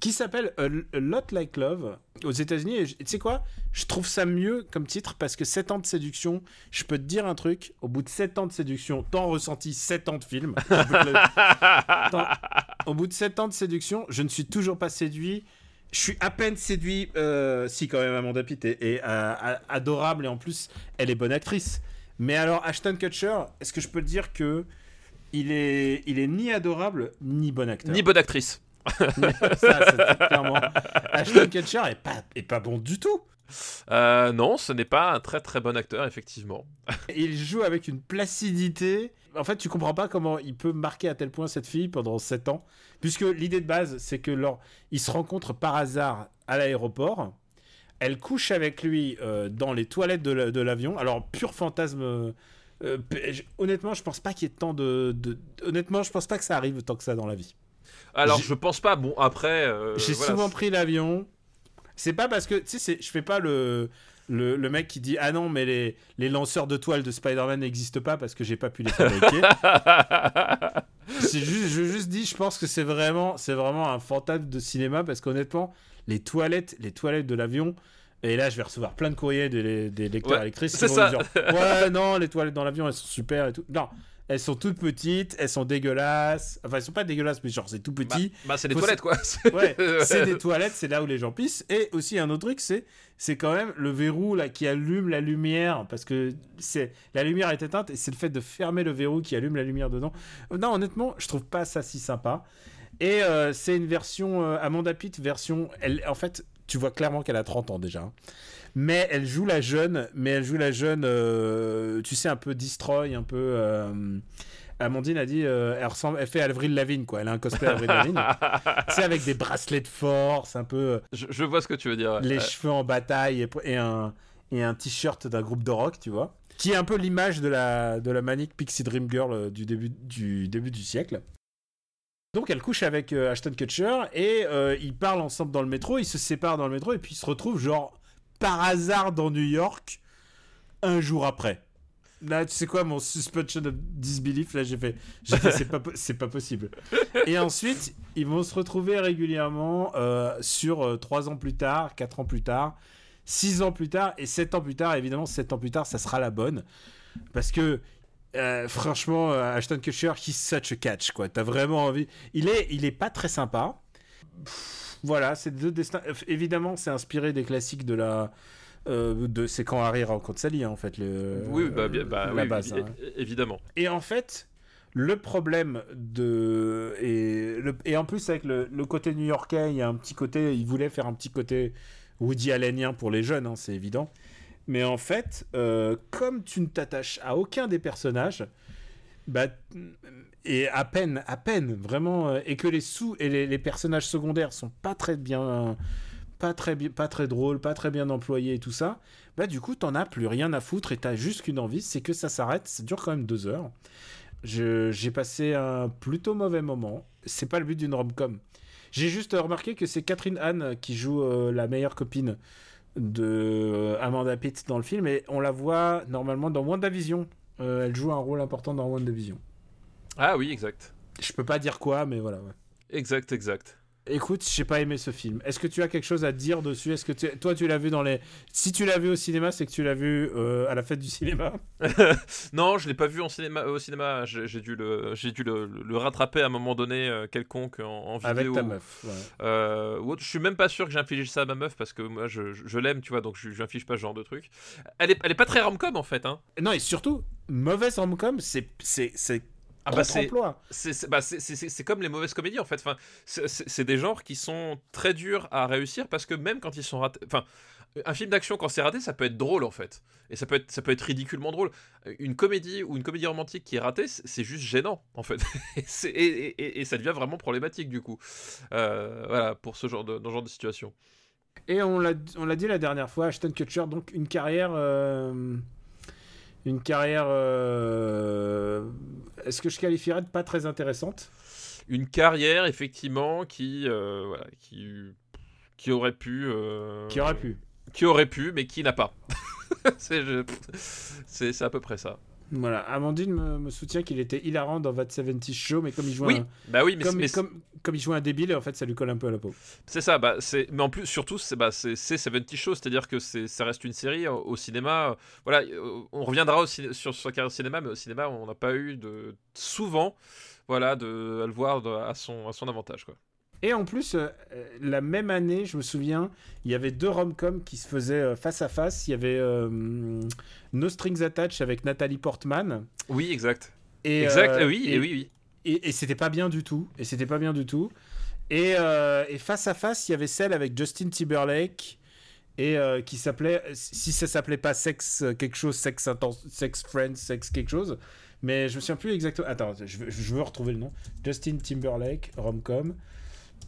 S2: euh.
S1: qui s'appelle A A Lot Like Love aux États-Unis. Tu sais quoi? Je trouve ça mieux comme titre parce que 7 ans de séduction, je peux te dire un truc. Au bout de 7 ans de séduction, t'as ressenti 7 ans de film. Au bout de 7 ans de séduction, je ne suis toujours pas séduit. Je suis à peine séduit. euh, si, quand même, Amanda Pitt est, euh, adorable et en plus, elle est bonne actrice. Mais alors, Ashton Kutcher, est-ce que je peux te dire que il est, il est ni adorable ni bon acteur?
S2: Ni bonne actrice.
S1: ça, c'est clairement. Ashton Kutcher est pas, est pas bon du tout.
S2: Euh, non, ce n'est pas un très très bon acteur, effectivement.
S1: Il joue avec une placidité. En fait, tu comprends pas comment il peut marquer à tel point cette fille pendant 7 ans. Puisque l'idée de base, c'est que lors, se rencontrent par hasard à l'aéroport. Elle couche avec lui euh, dans les toilettes de la- de l'avion. Alors, pur fantasme. euh, honnêtement, je pense pas qu'il y ait tant de, de- Honnêtement, je pense pas que ça arrive tant que ça dans la vie.
S2: Alors, je pense pas. Bon, après. euh,
S1: J'ai
S2: voilà,
S1: souvent pris l'avion. C'est pas parce que, tu sais, je fais pas le, le, le mec qui dit Ah non, mais les, les lanceurs de toiles de Spider-Man n'existent pas parce que j'ai pas pu les fabriquer. C'est juste, je juste dis, je pense que c'est vraiment, c'est vraiment un fantasme de cinéma parce qu'honnêtement, les toilettes, les toilettes de l'avion. Et là, je vais recevoir plein de courriers des, des lecteurs
S2: Ouais,
S1: dire Ouais, non, les toilettes dans l'avion, elles sont super et tout. Non, elles sont toutes petites, elles sont dégueulasses. Enfin, elles sont pas dégueulasses, mais genre, c'est tout
S2: Bah,
S1: petit.
S2: bah, c'est des
S1: Faut
S2: toilettes, quoi.
S1: Ouais, c'est des toilettes, c'est là où les gens pissent. Et aussi un autre truc, c'est c'est quand même le verrou là qui allume la lumière parce que c'est la lumière est éteinte et c'est le fait de fermer le verrou qui allume la lumière dedans. Non, honnêtement, je trouve pas ça si sympa. Et euh, c'est une version euh, Amanda Pitt version elle en fait, tu vois clairement qu'elle a 30 ans déjà. hein. Mais elle joue la jeune, mais elle joue la jeune euh, tu sais un peu destroy, un peu euh, Amandine a dit, euh, elle, ressemble, elle fait Avril Lavigne, quoi. Elle a un cosplay Avril Lavigne. tu sais, avec des bracelets de force, un peu euh,
S2: je, je vois ce que tu veux dire.
S1: les cheveux en bataille et, et un, et un t-shirt d'un groupe de rock, tu vois. Qui est un peu l'image de la, de la manique Pixie Dream Girl du début du, début du siècle. Donc elle couche avec euh, Ashton Kutcher et euh, ils parlent ensemble dans le métro, ils se séparent dans le métro et puis ils se retrouvent genre par hasard dans New York un jour après. là, tu sais quoi, mon suspension of disbelief, là, j'ai fait, c'est pas, possible. Et ensuite, ils vont se retrouver régulièrement euh, sur 3 ans plus tard, 4 ans plus tard, 6 ans plus tard et 7 ans plus tard. Évidemment, 7 ans plus tard, ça sera la bonne. Parce que, euh, franchement, euh, Ashton Kutcher, he's such a catch, quoi. T'as vraiment envie. Il est, il est pas très sympa. Pff, voilà, c'est deux destins. Évidemment, c'est inspiré des classiques de la. euh, de c'est quand Harry rencontre Sally, hein, en fait. Le,
S2: Oui, bah, bien, bah,
S1: la
S2: oui,
S1: base.
S2: oui,
S1: hein.
S2: évidemment.
S1: Et en fait, le problème de. Et, le- et en plus, avec le, le côté new-yorkais, il y a un petit côté. Il voulait faire un petit côté Woody Allenien pour les jeunes, hein, c'est évident. Mais en fait, euh, comme tu ne t'attaches à aucun des personnages, bah, et à peine, à peine, vraiment, euh, et que les sous et les, personnages secondaires sont pas très bien, pas très bien, pas très drôles, pas très bien employés et tout ça, bah du coup, t'en as plus rien à foutre et t'as juste qu'une envie, c'est que ça s'arrête. Ça dure quand même deux heures. J'ai passé un plutôt mauvais moment. C'est pas le but d'une rom-com. J'ai juste remarqué que c'est Catherine Anne qui joue euh, la meilleure copine de euh, Amanda Pitt dans le film et on la voit normalement dans WandaVision. Euh, elle joue un rôle important dans WandaVision.
S2: Ah oui, exact.
S1: Je peux pas dire quoi, mais voilà. ouais.
S2: Exact, exact.
S1: Écoute, j'ai pas aimé ce film. Est-ce que tu as quelque chose à dire dessus? Est-ce que tu- toi tu l'as vu dans les Si tu l'as vu au cinéma, c'est que tu l'as vu euh, à la fête du cinéma.
S2: non, je l'ai pas vu en cinéma, au cinéma. J'ai dû, le, j'ai dû le, le rattraper à un moment donné, euh, quelconque, en, en vidéo.
S1: Avec ta meuf. ouais.
S2: Euh, ou autre. Je suis même pas sûr que j'inflige ça à ma meuf parce que moi je, je- l'aime, tu vois, donc je j'inflige pas ce genre de truc. Elle est, elle est pas très rom-com en fait, hein.
S1: Non, et surtout, mauvaise rom-com, c'est c'est
S2: Ah bah c'est-
S1: contre-emploi.
S2: C'est c'est- bah, c'est- c'est- c'est- c'est comme les mauvaises comédies en fait. Enfin, c'est- des genres qui sont très durs à réussir parce que même quand ils sont ratés. Enfin, un film d'action quand c'est raté, ça peut être drôle en fait. Et ça peut être, ça peut être ridiculement drôle. Une comédie ou une comédie romantique qui est ratée, c'est juste gênant en fait. et, et, et- et ça devient vraiment problématique du coup. Euh, voilà, pour ce genre de, dans ce genre de situation.
S1: Et on l'a on l'a dit la dernière fois, Ashton Kutcher, donc une carrière. euh, une carrière. euh, Est-ce que je qualifierais de pas très intéressante?
S2: Une carrière effectivement qui, euh, voilà, qui, qui aurait pu. euh,
S1: Qui aurait pu.
S2: Qui aurait pu, mais qui n'a pas. c'est à peu près ça.
S1: Voilà, Amandine me, me soutient qu'il était hilarant dans That 70 Show, mais comme il jouait
S2: Oui,
S1: un,
S2: bah oui, mais,
S1: comme,
S2: mais
S1: comme, comme il jouait un débile, en fait, ça lui colle un peu à la peau.
S2: c'est ça. Bah, c'est, mais en plus, surtout, c'est bah, c'est c'est 70 Show, c'est-à-dire que c'est, ça reste une série au, au cinéma. euh, Voilà, euh, on reviendra au ciné- sur sa carrière au cinéma, mais au cinéma, on n'a pas eu de souvent, voilà, de à le voir de- à son à son avantage, quoi.
S1: Et en plus, euh, la même année, je me souviens, il y avait deux rom-coms qui se faisaient euh, face à face. Il y avait euh, No Strings Attached avec Nathalie Portman.
S2: Oui, exact.
S1: Et,
S2: exact. oui,
S1: et,
S2: et oui, oui.
S1: et, et c'était pas bien du tout. Et c'était pas bien du tout. Et, et face à face, il y avait celle avec Justin Timberlake et qui s'appelait, si ça s'appelait pas Sex euh, quelque chose, Sex Intense, Sex Friends, Sex quelque chose. Mais je me souviens plus exactement. Attends, je veux, je veux retrouver le nom. Justin Timberlake, romcom.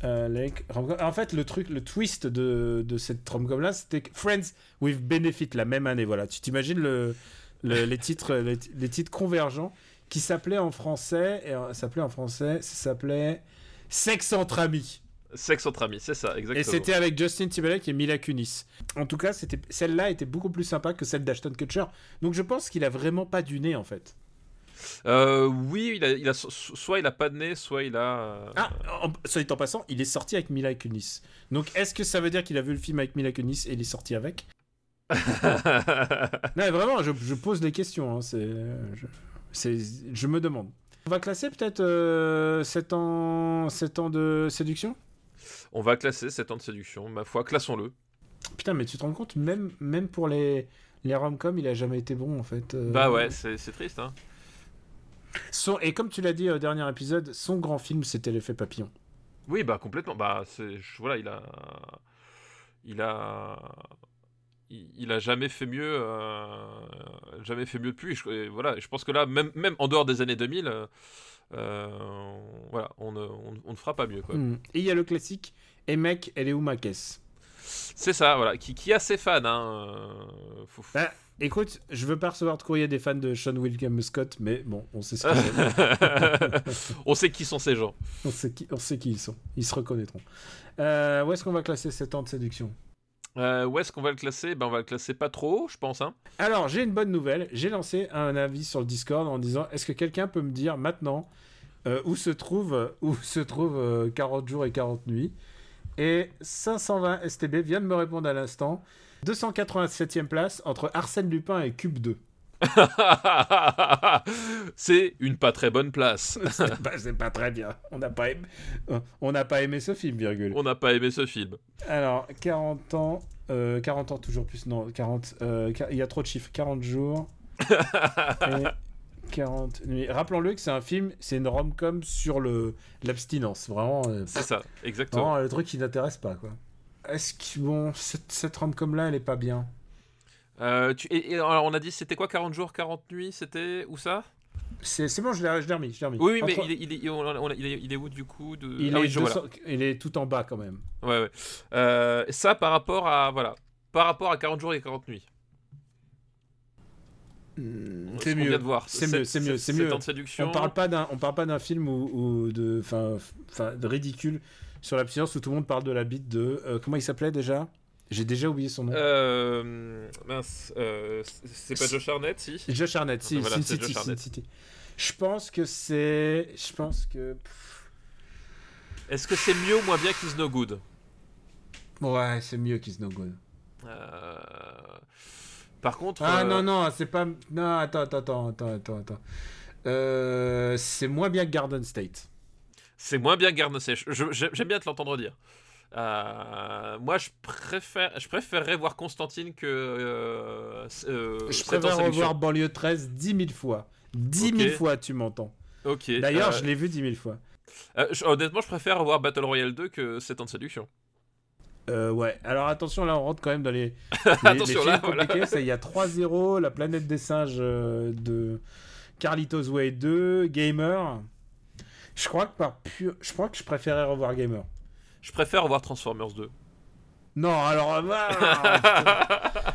S1: Euh. En fait, le truc, le twist de, de cette romcom là, c'était que Friends with Benefit la même année. Voilà, tu t'imagines le, le- les titres, les, les titres convergents qui s'appelait en français, et euh, s'appelait en français, ça s'appelait Sexe entre amis.
S2: Sexe entre amis, c'est ça, exactement.
S1: Et c'était avec Justin Timberlake et Mila Kunis. En tout cas, c'était celle-là était beaucoup plus sympa que celle d'Ashton Kutcher. Donc je pense qu'il a vraiment pas du nez en fait.
S2: Euh, oui, il a, il a so- soit il a pas de nez, soit il a. euh,
S1: Ah, en, soit en passant, il est sorti avec Mila Kunis. Donc est-ce que ça veut dire qu'il a vu le film avec Mila Kunis et il est sorti avec? Non, mais vraiment, je, je pose des questions. hein, c'est, je, me demande. On va classer peut-être 7 ans, 7 ans de séduction?
S2: On va classer 7 ans de séduction, ma foi, classons-le.
S1: Putain, mais tu te rends compte, même, même pour les, les rom-coms, il a jamais été bon en fait. euh.
S2: Bah ouais, c'est c'est triste, hein.
S1: Son- et comme tu l'as dit au dernier épisode, son grand film c'était l'effet papillon.
S2: Oui, bah complètement. Bah voilà, il a il a il, il a jamais fait mieux euh, jamais fait mieux depuis. Je, et voilà, je pense que là même même en dehors des années 2000 euh, euh, voilà, on ne, on, on ne fera pas mieux quoi.
S1: Hmm. Et il y a le classique Et mec, elle est où ma caisse?
S2: C'est ça, voilà, qui, qui a ses fans hein. euh, faut-
S1: Bah, Écoute, je veux pas recevoir de courrier des fans de Sean William Scott, mais bon, on sait ce que c'est.
S2: on sait qui sont ces gens.
S1: on, sait qui, on sait qui ils sont. Ils se reconnaîtront. Euh, où est-ce qu'on va classer 7 ans de séduction?
S2: Euh, où est-ce qu'on va le classer? Ben, On va le classer pas trop je pense. Hein.
S1: Alors, j'ai une bonne nouvelle. J'ai lancé un avis sur le Discord en disant est-ce que quelqu'un peut me dire maintenant euh, où se trouve, où se trouve euh, 40 jours et 40 nuits? Et 520 STB vient de me répondre à l'instant 287e place entre Arsène Lupin et Cube 2.
S2: c'est une pas très bonne place.
S1: c'est pas, très bien. On n'a pas, aimé, on n'a pas aimé ce film, virgule.
S2: On n'a pas aimé ce film.
S1: Alors, 40 ans, euh, 40 ans toujours plus, non, 40, euh, il y a trop de chiffres, 40 jours et 40 nuits. Rappelons-le que c'est un film, c'est une rom-com sur l'abstinence, vraiment, euh,
S2: C'est ça, exactement.
S1: vraiment le truc qui n'intéresse pas, quoi. Est-ce que, bon, cette, cette rom-com là, elle est pas bien?
S2: Euh, tu- et, et alors, on a dit c'était quoi 40 jours, 40 nuits C'était où ça?
S1: C'est, c'est bon, je l'ai, je remis, je l'ai remis.
S2: Oui, oui, mais il est, il, est, on a- on a- il est- il est où du coup de...
S1: il,
S2: Ah
S1: est
S2: oui, je vois là.
S1: 200 il est tout en bas, quand même.
S2: Ouais, ouais. Euh, ça par rapport à voilà, par rapport à 40 jours et 40 nuits.
S1: C'est
S2: Ce qu'on
S1: mieux.
S2: de voir.
S1: C'est mieux, c'est mieux, c'est mieux.
S2: de séduction.
S1: On parle pas d'un, on parle pas d'un film ou, de, enfin, enfin, de ridicule sur l'abstinence où tout le monde parle de la bite de, euh, comment il s'appelait déjà? J'ai déjà oublié son nom.
S2: Euh, mince, euh, c'est pas Josh Arnett, si?
S1: Josh Arnett, si,
S2: Voilà,
S1: Sin City,
S2: Josh
S1: Sin
S2: Arnett.
S1: City. Je pense que c'est, je pense que,
S2: Est-ce que c'est mieux ou moins bien qu'Is No Good?
S1: Ouais, c'est mieux qu'Is No Good.
S2: Euh, Par contre.
S1: Ah non non, c'est pas, non attends attends attends attends attends attends. C'est moins bien que Garden State.
S2: C'est moins bien Garde Sèche. J'aime bien te l'entendre dire. Euh, moi, je préfère, je préférerais voir Constantine que. Euh, euh,
S1: Je préfère revoir Banlieue 13 10 000 fois. 10 000
S2: Ok.
S1: fois, tu m'entends.
S2: Ok.
S1: D'ailleurs, je l'ai vu 10 000 fois.
S2: je- honnêtement, je préfère revoir Battle Royale 2 que 7 ans de séduction.
S1: Euh, ouais, alors attention, là on rentre quand même dans les, les,
S2: Attention,
S1: les
S2: là, voilà.
S1: compliqués. Ça, Il y a 3-0, La planète des singes euh, de Carlitos Way 2, Gamer. Je crois que par pur... je crois que je préférais revoir Gamer.
S2: Je préfère revoir Transformers 2.
S1: Non, alors ah,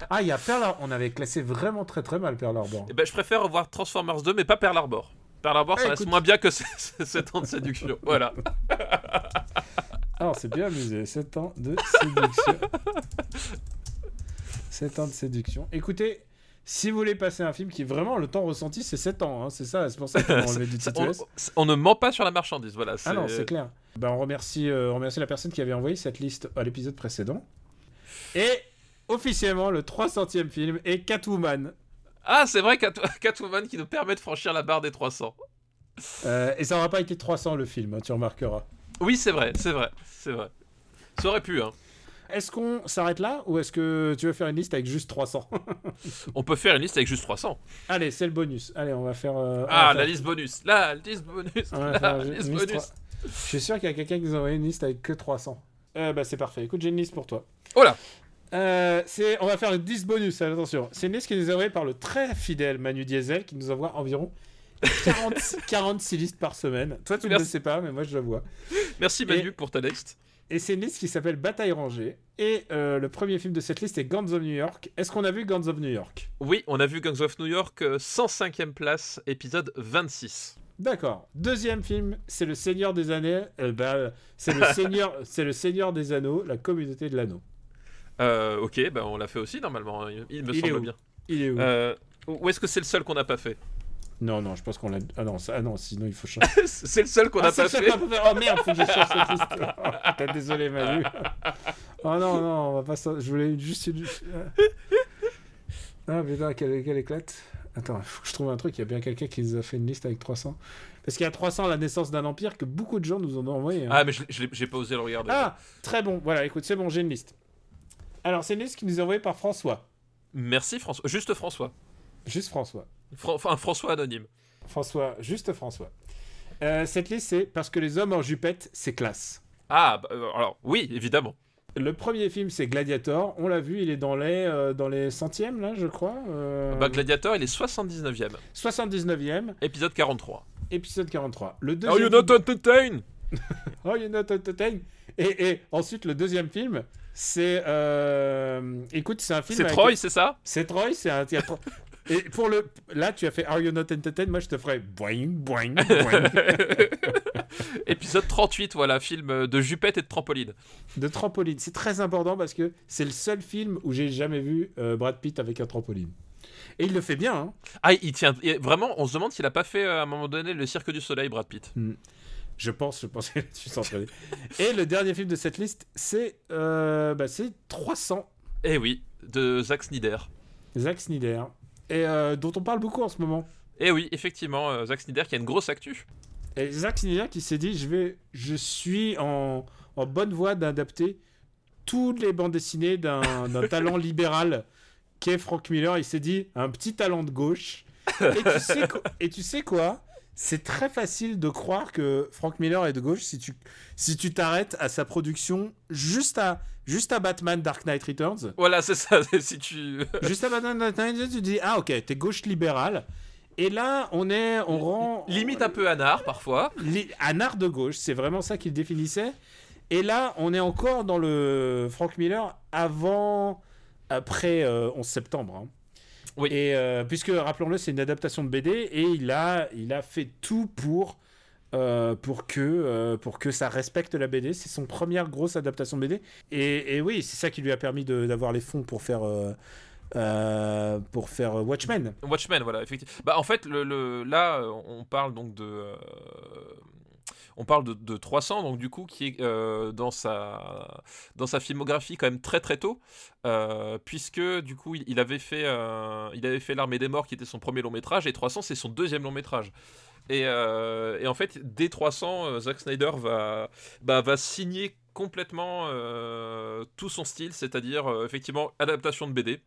S1: ah, il y a Pearl Harbor. On avait classé vraiment très très mal Pearl Harbor.
S2: Eh ben, je préfère revoir Transformers 2, mais pas Pearl Harbor. Pearl Harbor,
S1: Ah,
S2: ça reste
S1: écoute.
S2: moins bien que 7 ans de séduction. Voilà.
S1: Alors, c'est bien amusé. 7 ans de séduction. 7 ans de séduction. Écoutez, si vous voulez passer un film qui vraiment le temps ressenti, c'est 7 ans. hein, c'est ça, c'est pour ça qu'on a enlevé du titre
S2: on, on ne ment pas sur la marchandise. Voilà.
S1: Ah non, c'est clair. Ben, on, remercie, euh, on remercie la personne qui avait envoyé cette liste à l'épisode précédent. Et officiellement, le 300e film est Catwoman.
S2: Ah, c'est vrai, Cat- Catwoman qui nous permet de franchir la barre des 300.
S1: Euh, et ça n'aura pas été 300 le film, hein, tu remarqueras.
S2: Oui, c'est vrai, c'est vrai, c'est vrai. Ça aurait pu, hein.
S1: Est-ce qu'on s'arrête là ou est-ce que tu veux faire une liste avec juste 300
S2: On peut faire une liste avec juste 300.
S1: Allez, c'est le bonus. Allez, on va faire. euh,
S2: Ah,
S1: va
S2: la liste bonus. La liste bonus. La liste bonus.
S1: Je suis sûr qu'il y a quelqu'un qui nous a envoyé une liste avec que 300. Euh, bah, c'est parfait. Écoute, j'ai une liste pour toi.
S2: Oh là
S1: Euh, c'est, on va faire une 10 bonus, attention. C'est une liste qui nous est envoyée par le très fidèle Manu Diesel qui nous envoie environ 40 46 listes par semaine. Toi, tu ne le sais pas, mais moi, je le vois.
S2: Merci Manu
S1: Et-
S2: pour ta liste.
S1: Et c'est une liste qui s'appelle Bataille rangée. Et euh, le premier film de cette liste est Guns of New York. Est-ce qu'on a vu Guns of New York?
S2: Oui, on a vu Gangs of New York, euh, 105e place, épisode 26.
S1: D'accord. Deuxième film, c'est Le Seigneur des Anneaux. Euh, bah, c'est le Seigneur, c'est le Seigneur des Anneaux, la communauté de l'anneau.
S2: Euh, ok, bah on l'a fait aussi normalement, hein, il, me
S1: Il est
S2: semble
S1: où?
S2: bien.
S1: Il est où?
S2: Euh, où est-ce que c'est le seul qu'on n'a pas fait?
S1: Non, non, je pense qu'on l'a. Ah non, ça- ah non, sinon il faut changer.
S2: C'est le seul qu'on
S1: Ah,
S2: n'a
S1: c'est
S2: pas fait.
S1: qu'on a pas fait. Oh merde, faut que je change cette liste. Oh, désolé, Manu. Oh non, non, on va pas ça. Je voulais juste. Ah putain, quelle, quelle éclate. Attends, faut que je trouve un truc. Il y a bien quelqu'un qui nous a fait une liste avec 300. Parce qu'il y a 300 la naissance d'un empire que beaucoup de gens nous ont envoyé. hein.
S2: Ah, mais j'ai pas osé le regarder.
S1: Ah, très bon. Voilà, écoute, c'est bon, j'ai une liste. Alors, c'est une liste qui nous est envoyée par François.
S2: Merci François. Juste François.
S1: Juste François.
S2: Fran- Enfin, François anonyme.
S1: François, juste François. Euh, cette liste, c'est parce que les hommes en jupette, c'est classe.
S2: Ah, bah, euh, alors, oui, évidemment.
S1: Le premier film, c'est Gladiator. On l'a vu, il est dans les, euh, dans les centièmes, là, je crois. Euh,
S2: Bah, Gladiator, il est 79e,
S1: 79e,
S2: épisode 43.
S1: épisode 43. Le deuxième
S2: you not entertained?
S1: Oh, you're not entertained? Et, et ensuite, le deuxième film, c'est... euh, Écoute, c'est un film...
S2: C'est
S1: avec-
S2: Troy, c'est ça?
S1: C'est Troy, c'est un. Et pour le... Là, tu as fait Are you not entertained? Moi, je te ferai boing, boing, boing.
S2: Épisode 38, voilà, film de jupette et de trampoline.
S1: De trampoline. C'est très important parce que c'est le seul film où j'ai jamais vu euh, Brad Pitt avec un trampoline. Et il le fait bien. Hein.
S2: Ah, il tient. Vraiment, on se demande s'il a pas fait euh, à un moment donné le Cirque du Soleil, Brad Pitt.
S1: Je pense, je pense que je suis entraîné. Et le dernier film de cette liste, c'est euh, bah, c'est 300,
S2: Eh oui, de Zack Snyder.
S1: Zack Snyder, et euh, dont on parle beaucoup en ce moment.
S2: Eh oui, effectivement, euh, Zack Snyder qui a une grosse actu.
S1: Et Zack Snyder qui s'est dit, je vais, je suis en, en bonne voie d'adapter toutes les bandes dessinées d'un talent libéral qu'est Frank Miller. Il s'est dit, un petit talent de gauche. Et tu sais, quoi- et tu sais quoi? C'est très facile de croire que Frank Miller est de gauche si tu si tu t'arrêtes à sa production juste à juste à Batman Dark Knight Returns.
S2: Voilà, c'est ça. si tu.
S1: Juste à Batman Dark Knight Returns, tu dis ah ok t'es gauche libéral. Et là on est on rend
S2: Limite un peu anard parfois.
S1: Art de gauche, c'est vraiment ça qu'il définissait. Et là, on est encore dans le Frank Miller avant, après euh, 11 septembre. hein.
S2: Oui.
S1: Et euh, puisque, rappelons-le, c'est une adaptation de BD et il a, il a fait tout pour, euh, pour, que, euh, pour que ça respecte la BD. C'est son première grosse adaptation BD. Et, et oui, c'est ça qui lui a permis d'avoir les fonds pour faire, euh, pour faire Watchmen.
S2: Watchmen, voilà, effectivement. Bah, en fait, le, le- là, on parle donc de. on parle de, de 300, donc du coup, qui est dans, sa, dans sa filmographie quand même très très tôt, euh, puisque du coup, il, avait fait, il avait fait L'Armée des Morts, qui était son premier long métrage, et 300, c'est son deuxième long métrage. Et, euh, et en fait, dès 300, euh, Zack Snyder va, bah, signer complètement euh, tout son style, c'est-à-dire effectivement adaptation de BD.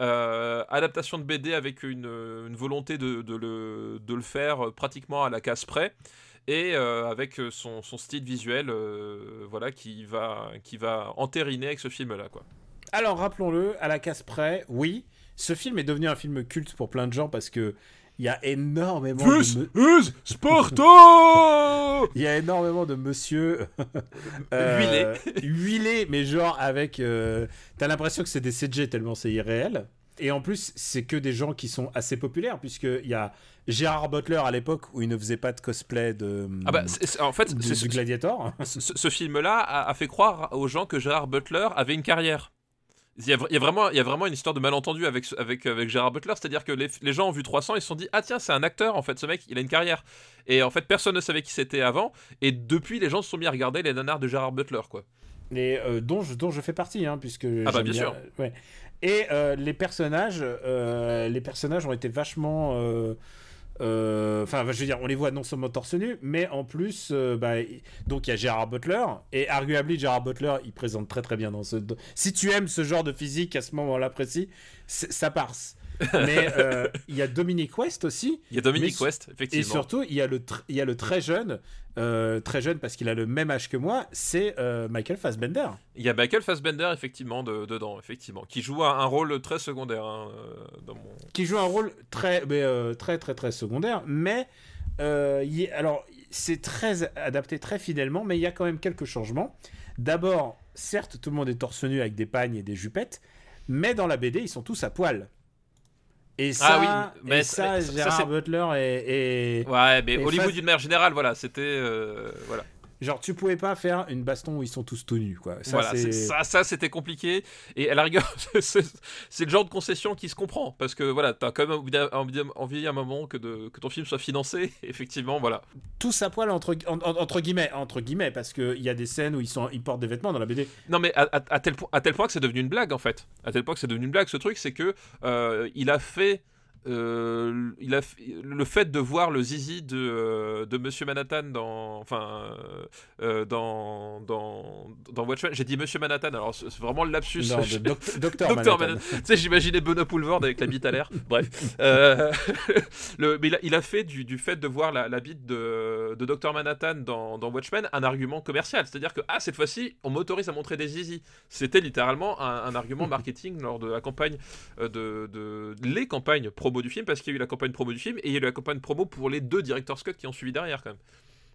S2: Adaptation de BD avec une, volonté de, le, faire pratiquement à la case près et avec son, style visuel voilà, qui, va, qui entériner avec ce film-là. quoi.
S1: Alors, rappelons-le, à la casse près, oui, ce film est devenu un film culte pour plein de gens parce que il y a énormément de me-
S2: is Sparta
S1: il y a énormément de monsieur euh, huilés, mais genre avec euh, t'as l'impression que c'est des CG tellement c'est irréel. Et en plus, c'est que des gens qui sont assez populaires puisque il y a Gérard Butler à l'époque où il ne faisait pas de cosplay de
S2: Ah bah, en fait, c'est-
S1: du Gladiator.
S2: ce, ce film-là a, a fait croire aux gens que Gérard Butler avait une carrière. Il y, a, vra- il y a vraiment, il y a vraiment une histoire de malentendu avec, avec, avec Gérard Butler, c'est-à-dire que les, les gens ont vu 300, ils se sont dit Ah tiens, c'est un acteur, en fait, ce mec, il a une carrière. Et en fait, personne ne savait qui c'était avant, et depuis, les gens se sont mis à regarder les nanars de Gérard Butler, quoi.
S1: Et euh, dont, je, dont je fais partie, hein, puisque
S2: Ah bah,
S1: j'aime
S2: bien sûr.
S1: ouais. Et euh, les personnages, euh, les personnages ont été vachement. Euh, Enfin, je veux dire, on les voit non seulement torse nu, mais en plus, euh, bah, donc il y a Gérard Butler et arguably Gérard Butler, il présente très très bien dans ce. Si tu aimes ce genre de physique à ce moment-là précis, ça passe. mais euh, il y a Dominic West aussi,
S2: Il y a Dominique
S1: Mais-
S2: West,
S1: et
S2: effectivement.
S1: surtout, il y a le, il y a le très jeune, euh, très jeune parce qu'il a le même âge que moi, c'est euh, Michael Fassbender.
S2: Il y a Michael Fassbender, effectivement, de- dedans, effectivement, qui joue un, un rôle très secondaire hein, dans mon.
S1: qui joue un rôle très, mais, très, très, très secondaire, mais alors c'est très adapté très fidèlement, mais il y a quand même quelques changements. D'abord, certes, tout le monde est torse nu avec des pagnes et des jupettes, mais dans la BD, ils sont tous à poil. Et ça,
S2: Ah oui, mais
S1: et
S2: ça-
S1: ça, Gérard Butler est-
S2: Ouais, mais
S1: Et
S2: Hollywood d'une manière générale, voilà, c'était. euh, voilà.
S1: Genre tu pouvais pas faire une baston où ils sont tous tout nus, quoi. Ça,
S2: voilà,
S1: c'est-
S2: c'est- ça, ça c'était compliqué. Et à la rigueur, c'est le genre de concession qui se comprend. Parce que voilà, t'as quand même envie, à un moment que, de, que ton film soit financé. Effectivement, voilà.
S1: tous à poil entre, en- en- entre guillemets, entre guillemets, parce qu'il y a des scènes où ils, sont, ils portent des vêtements dans la BD.
S2: Non, mais à, à- à tel, point- à tel point que c'est devenu une blague en fait. À tel point que c'est devenu une blague. Ce truc, c'est que euh, il a fait. Euh, il a f- le fait de voir le zizi de, euh, de Monsieur Manhattan dans enfin euh, dans, dans dans Watchmen j'ai dit Monsieur Manhattan alors c'est vraiment le lapsus
S1: Non,
S2: Je-
S1: de Doc- Docteur Manhattan.
S2: Manhattan. Tu sais, j'imaginais Benoît Poulvord avec la bite à l'air. Bref. Euh, le, mais il a, il a fait du, du fait de voir la, la bite de, de Docteur Manhattan dans, dans Watchmen un argument commercial. C'est-à-dire que, ah, cette fois-ci, on m'autorise à montrer des zizi. C'était littéralement un, un argument marketing lors de la campagne de, de- les campagnes promo du film, parce qu'il y a eu la campagne promo du film et il y a eu la campagne promo pour les deux directors Scott qui ont suivi derrière, quand même.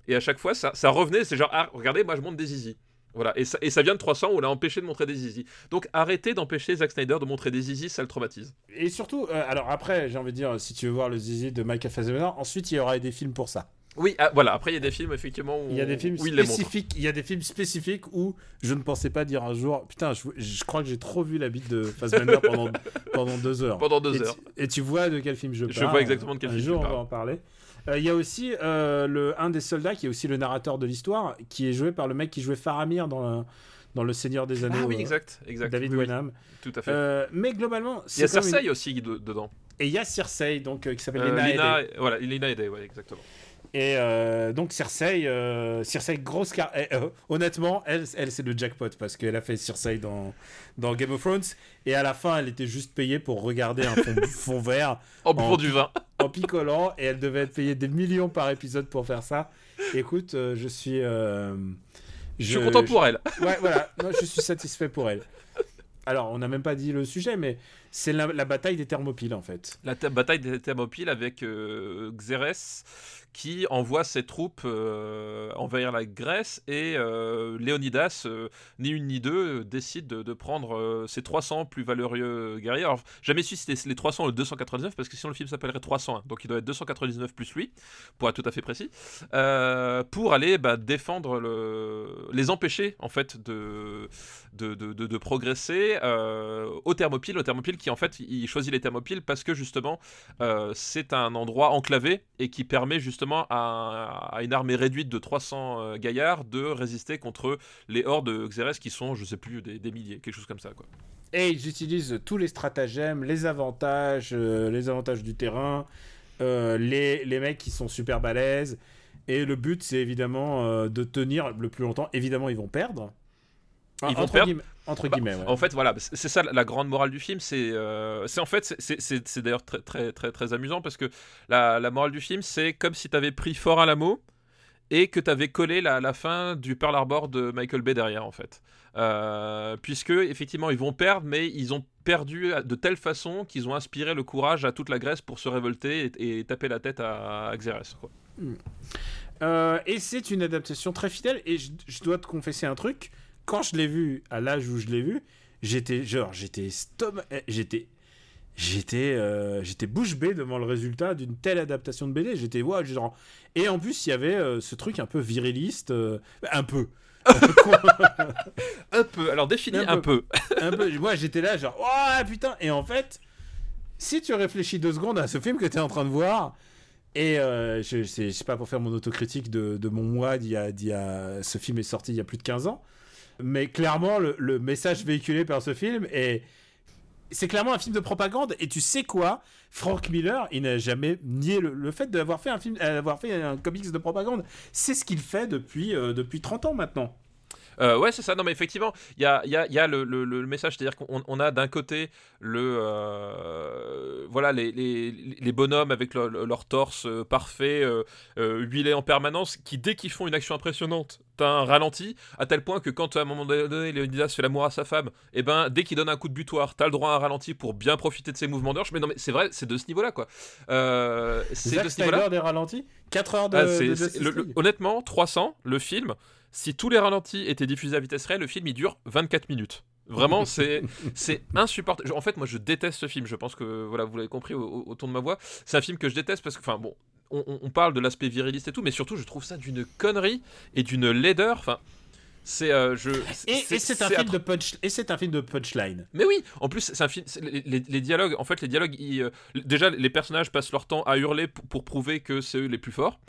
S2: Et à chaque fois, ça, revenait, c'est genre, ah, regardez, moi je montre des zizi. Voilà, et ça, et ça vient de 300 où on l'a empêché de montrer des zizi. Donc arrêtez d'empêcher Zack Snyder de montrer des zizi, ça le traumatise.
S1: Et surtout, euh, alors après, j'ai envie de dire, si tu veux voir le zizi de Michael Fassbender, ensuite il y aura des films pour ça.
S2: Oui, ah, voilà. Après, il y a des films effectivement où
S1: Il y a des films spécifiques. Il y a des films spécifiques où je ne pensais pas dire un jour. Putain, je, je crois que j'ai trop vu la bite de Fassbender pendant pendant deux heures.
S2: Pendant deux
S1: et
S2: heures.
S1: Tu, et tu vois de quel film je parle.
S2: Je vois exactement de quel
S1: un
S2: film
S1: jour,
S2: tu
S1: on va en parler. Euh, Il y a aussi euh, le un des soldats qui est aussi le narrateur de l'histoire, qui est joué par le mec qui jouait Faramir dans le, dans le Seigneur des Anneaux.
S2: Ah oui,
S1: euh,
S2: exact, exact.
S1: David
S2: Oui, oui,
S1: Wenham.
S2: tout à fait.
S1: Euh, mais globalement,
S2: il y a Cersei
S1: une-
S2: aussi de- dedans.
S1: et il y a Cersei donc qui s'appelle Lena
S2: Lina,
S1: Headey.
S2: voilà, Lina Headey, ouais, exactement.
S1: Et euh, donc Cersei, euh, Cersei grosse car eh, euh, honnêtement, elle, elle c'est le jackpot parce qu'elle a fait Cersei dans, dans Game of Thrones et à la fin elle était juste payée pour regarder un fond, fond vert
S2: En buvant du vin.
S1: en picolant et elle devait être payée des millions par épisode pour faire ça. Écoute, euh, je suis,
S2: Je suis content pour elle.
S1: Ouais, voilà, je suis satisfait pour elle. Alors, on n'a même pas dit le sujet, mais c'est la, bataille des Thermopyles en fait.
S2: La ta- bataille des Thermopyles avec euh, Xérès qui envoie ses troupes euh, envahir la Grèce et euh, Léonidas, ni une ni deux, décide de, prendre ses 300 plus valeureux guerriers. Alors, jamais su si c'était les 300 ou le 299 parce que sinon le film s'appellerait 301. Donc il doit être 299 plus lui, pour être tout à fait précis, pour aller bah, défendre le... les empêcher en fait de, de, de, de- progresser aux Thermopyles. Aux Thermopyles qui en fait, il choisit les Thermopyles parce que justement euh, c'est un endroit enclavé et qui permet justement à, une armée réduite de 300 euh, gaillards de résister contre les hordes de Xérès qui sont, je sais plus, des, des milliers, quelque chose comme ça. Quoi.
S1: Et ils utilisent tous les stratagèmes, les avantages, euh, les avantages du terrain, les, les mecs qui sont super balèzes. Et le but, c'est évidemment de tenir le plus longtemps. Évidemment, ils vont perdre.
S2: Ils vont
S1: entre
S2: perdre.
S1: guillemets- entre
S2: Bah,
S1: guillemets, ouais.
S2: En fait, voilà, c'est ça la grande morale du film. C'est euh, c'est en fait, c'est- d'ailleurs très, très, très, très amusant parce que la, la morale du film, c'est comme si tu avais pris Fort Alamo et que tu avais collé la, la fin du Pearl Harbor de Michael Bay derrière, en fait. Euh, puisque, effectivement, ils vont perdre, mais ils ont perdu de telle façon qu'ils ont inspiré le courage à toute la Grèce pour se révolter et, et taper la tête à, à Xérès. quoi.
S1: Euh, et c'est une adaptation très fidèle. Et je, je dois te confesser un truc. Quand je l'ai vu, à l'âge où je l'ai vu, j'étais genre, j'étais stom- eh, j'étais, j'étais, euh, j'étais bouche bée devant le résultat d'une telle adaptation de BD. J'étais wow, genre. Et en plus, il y avait euh, ce truc un peu viriliste, euh, un peu.
S2: Un peu, alors définis
S1: Un
S2: un peu.
S1: un peu. Moi, j'étais là, genre, oh putain. Et en fait, si tu réfléchis deux secondes à ce film que tu es en train de voir, et je, c'est c'est pas pour faire mon autocritique de, de mon mois d'il y a, d'il y a- Ce film est sorti il y a plus de 15 ans. Mais clairement, le, message véhiculé par ce film est. C'est clairement un film de propagande. Et tu sais quoi? Frank Miller, il n'a jamais nié le, fait d'avoir fait un film, d'avoir fait un comics de propagande. C'est ce qu'il fait depuis, euh, depuis 30 ans maintenant.
S2: Euh, ouais, c'est ça. Non, mais effectivement, il y a, il y a- il y a le, le- le message, c'est-à-dire qu'on on a d'un côté le, euh, voilà, les, les, les bonhommes avec leur, leur torse euh, parfait, huilé en permanence, qui dès qu'ils font une action impressionnante, t'as un ralenti, à tel point que quand à un moment donné, Léonidas fait l'amour à sa femme, et ben dès qu'il donne un coup de butoir, t'as le droit à un ralenti pour bien profiter de ses mouvements d'orge. Mais non, mais c'est vrai, c'est de ce niveau-là, quoi. Euh, c'est de ce niveau-là.
S1: Des ralentis 4 heures de,
S2: Ah,
S1: de
S2: le- le- honnêtement, 300, le film, si tous les ralentis étaient diffusés à vitesse réelle, le film il dure 24 minutes. Vraiment, c'est c'est insupportable. En fait, moi, je déteste ce film. Je pense que voilà, vous l'avez compris au, au- au ton de ma voix. C'est un film que je déteste parce que, enfin, bon, on, on- on parle de l'aspect viriliste et tout, mais surtout, je trouve ça d'une connerie et d'une laideur. Enfin, c'est euh, je.
S1: Et, c'est un film de punch et c'est un film de punchline.
S2: mais oui, en plus, c'est un film. Les, les- les dialogues, en fait, les dialogues, ils, euh, déjà, les personnages passent leur temps à hurler pour, pour prouver que c'est eux les plus forts.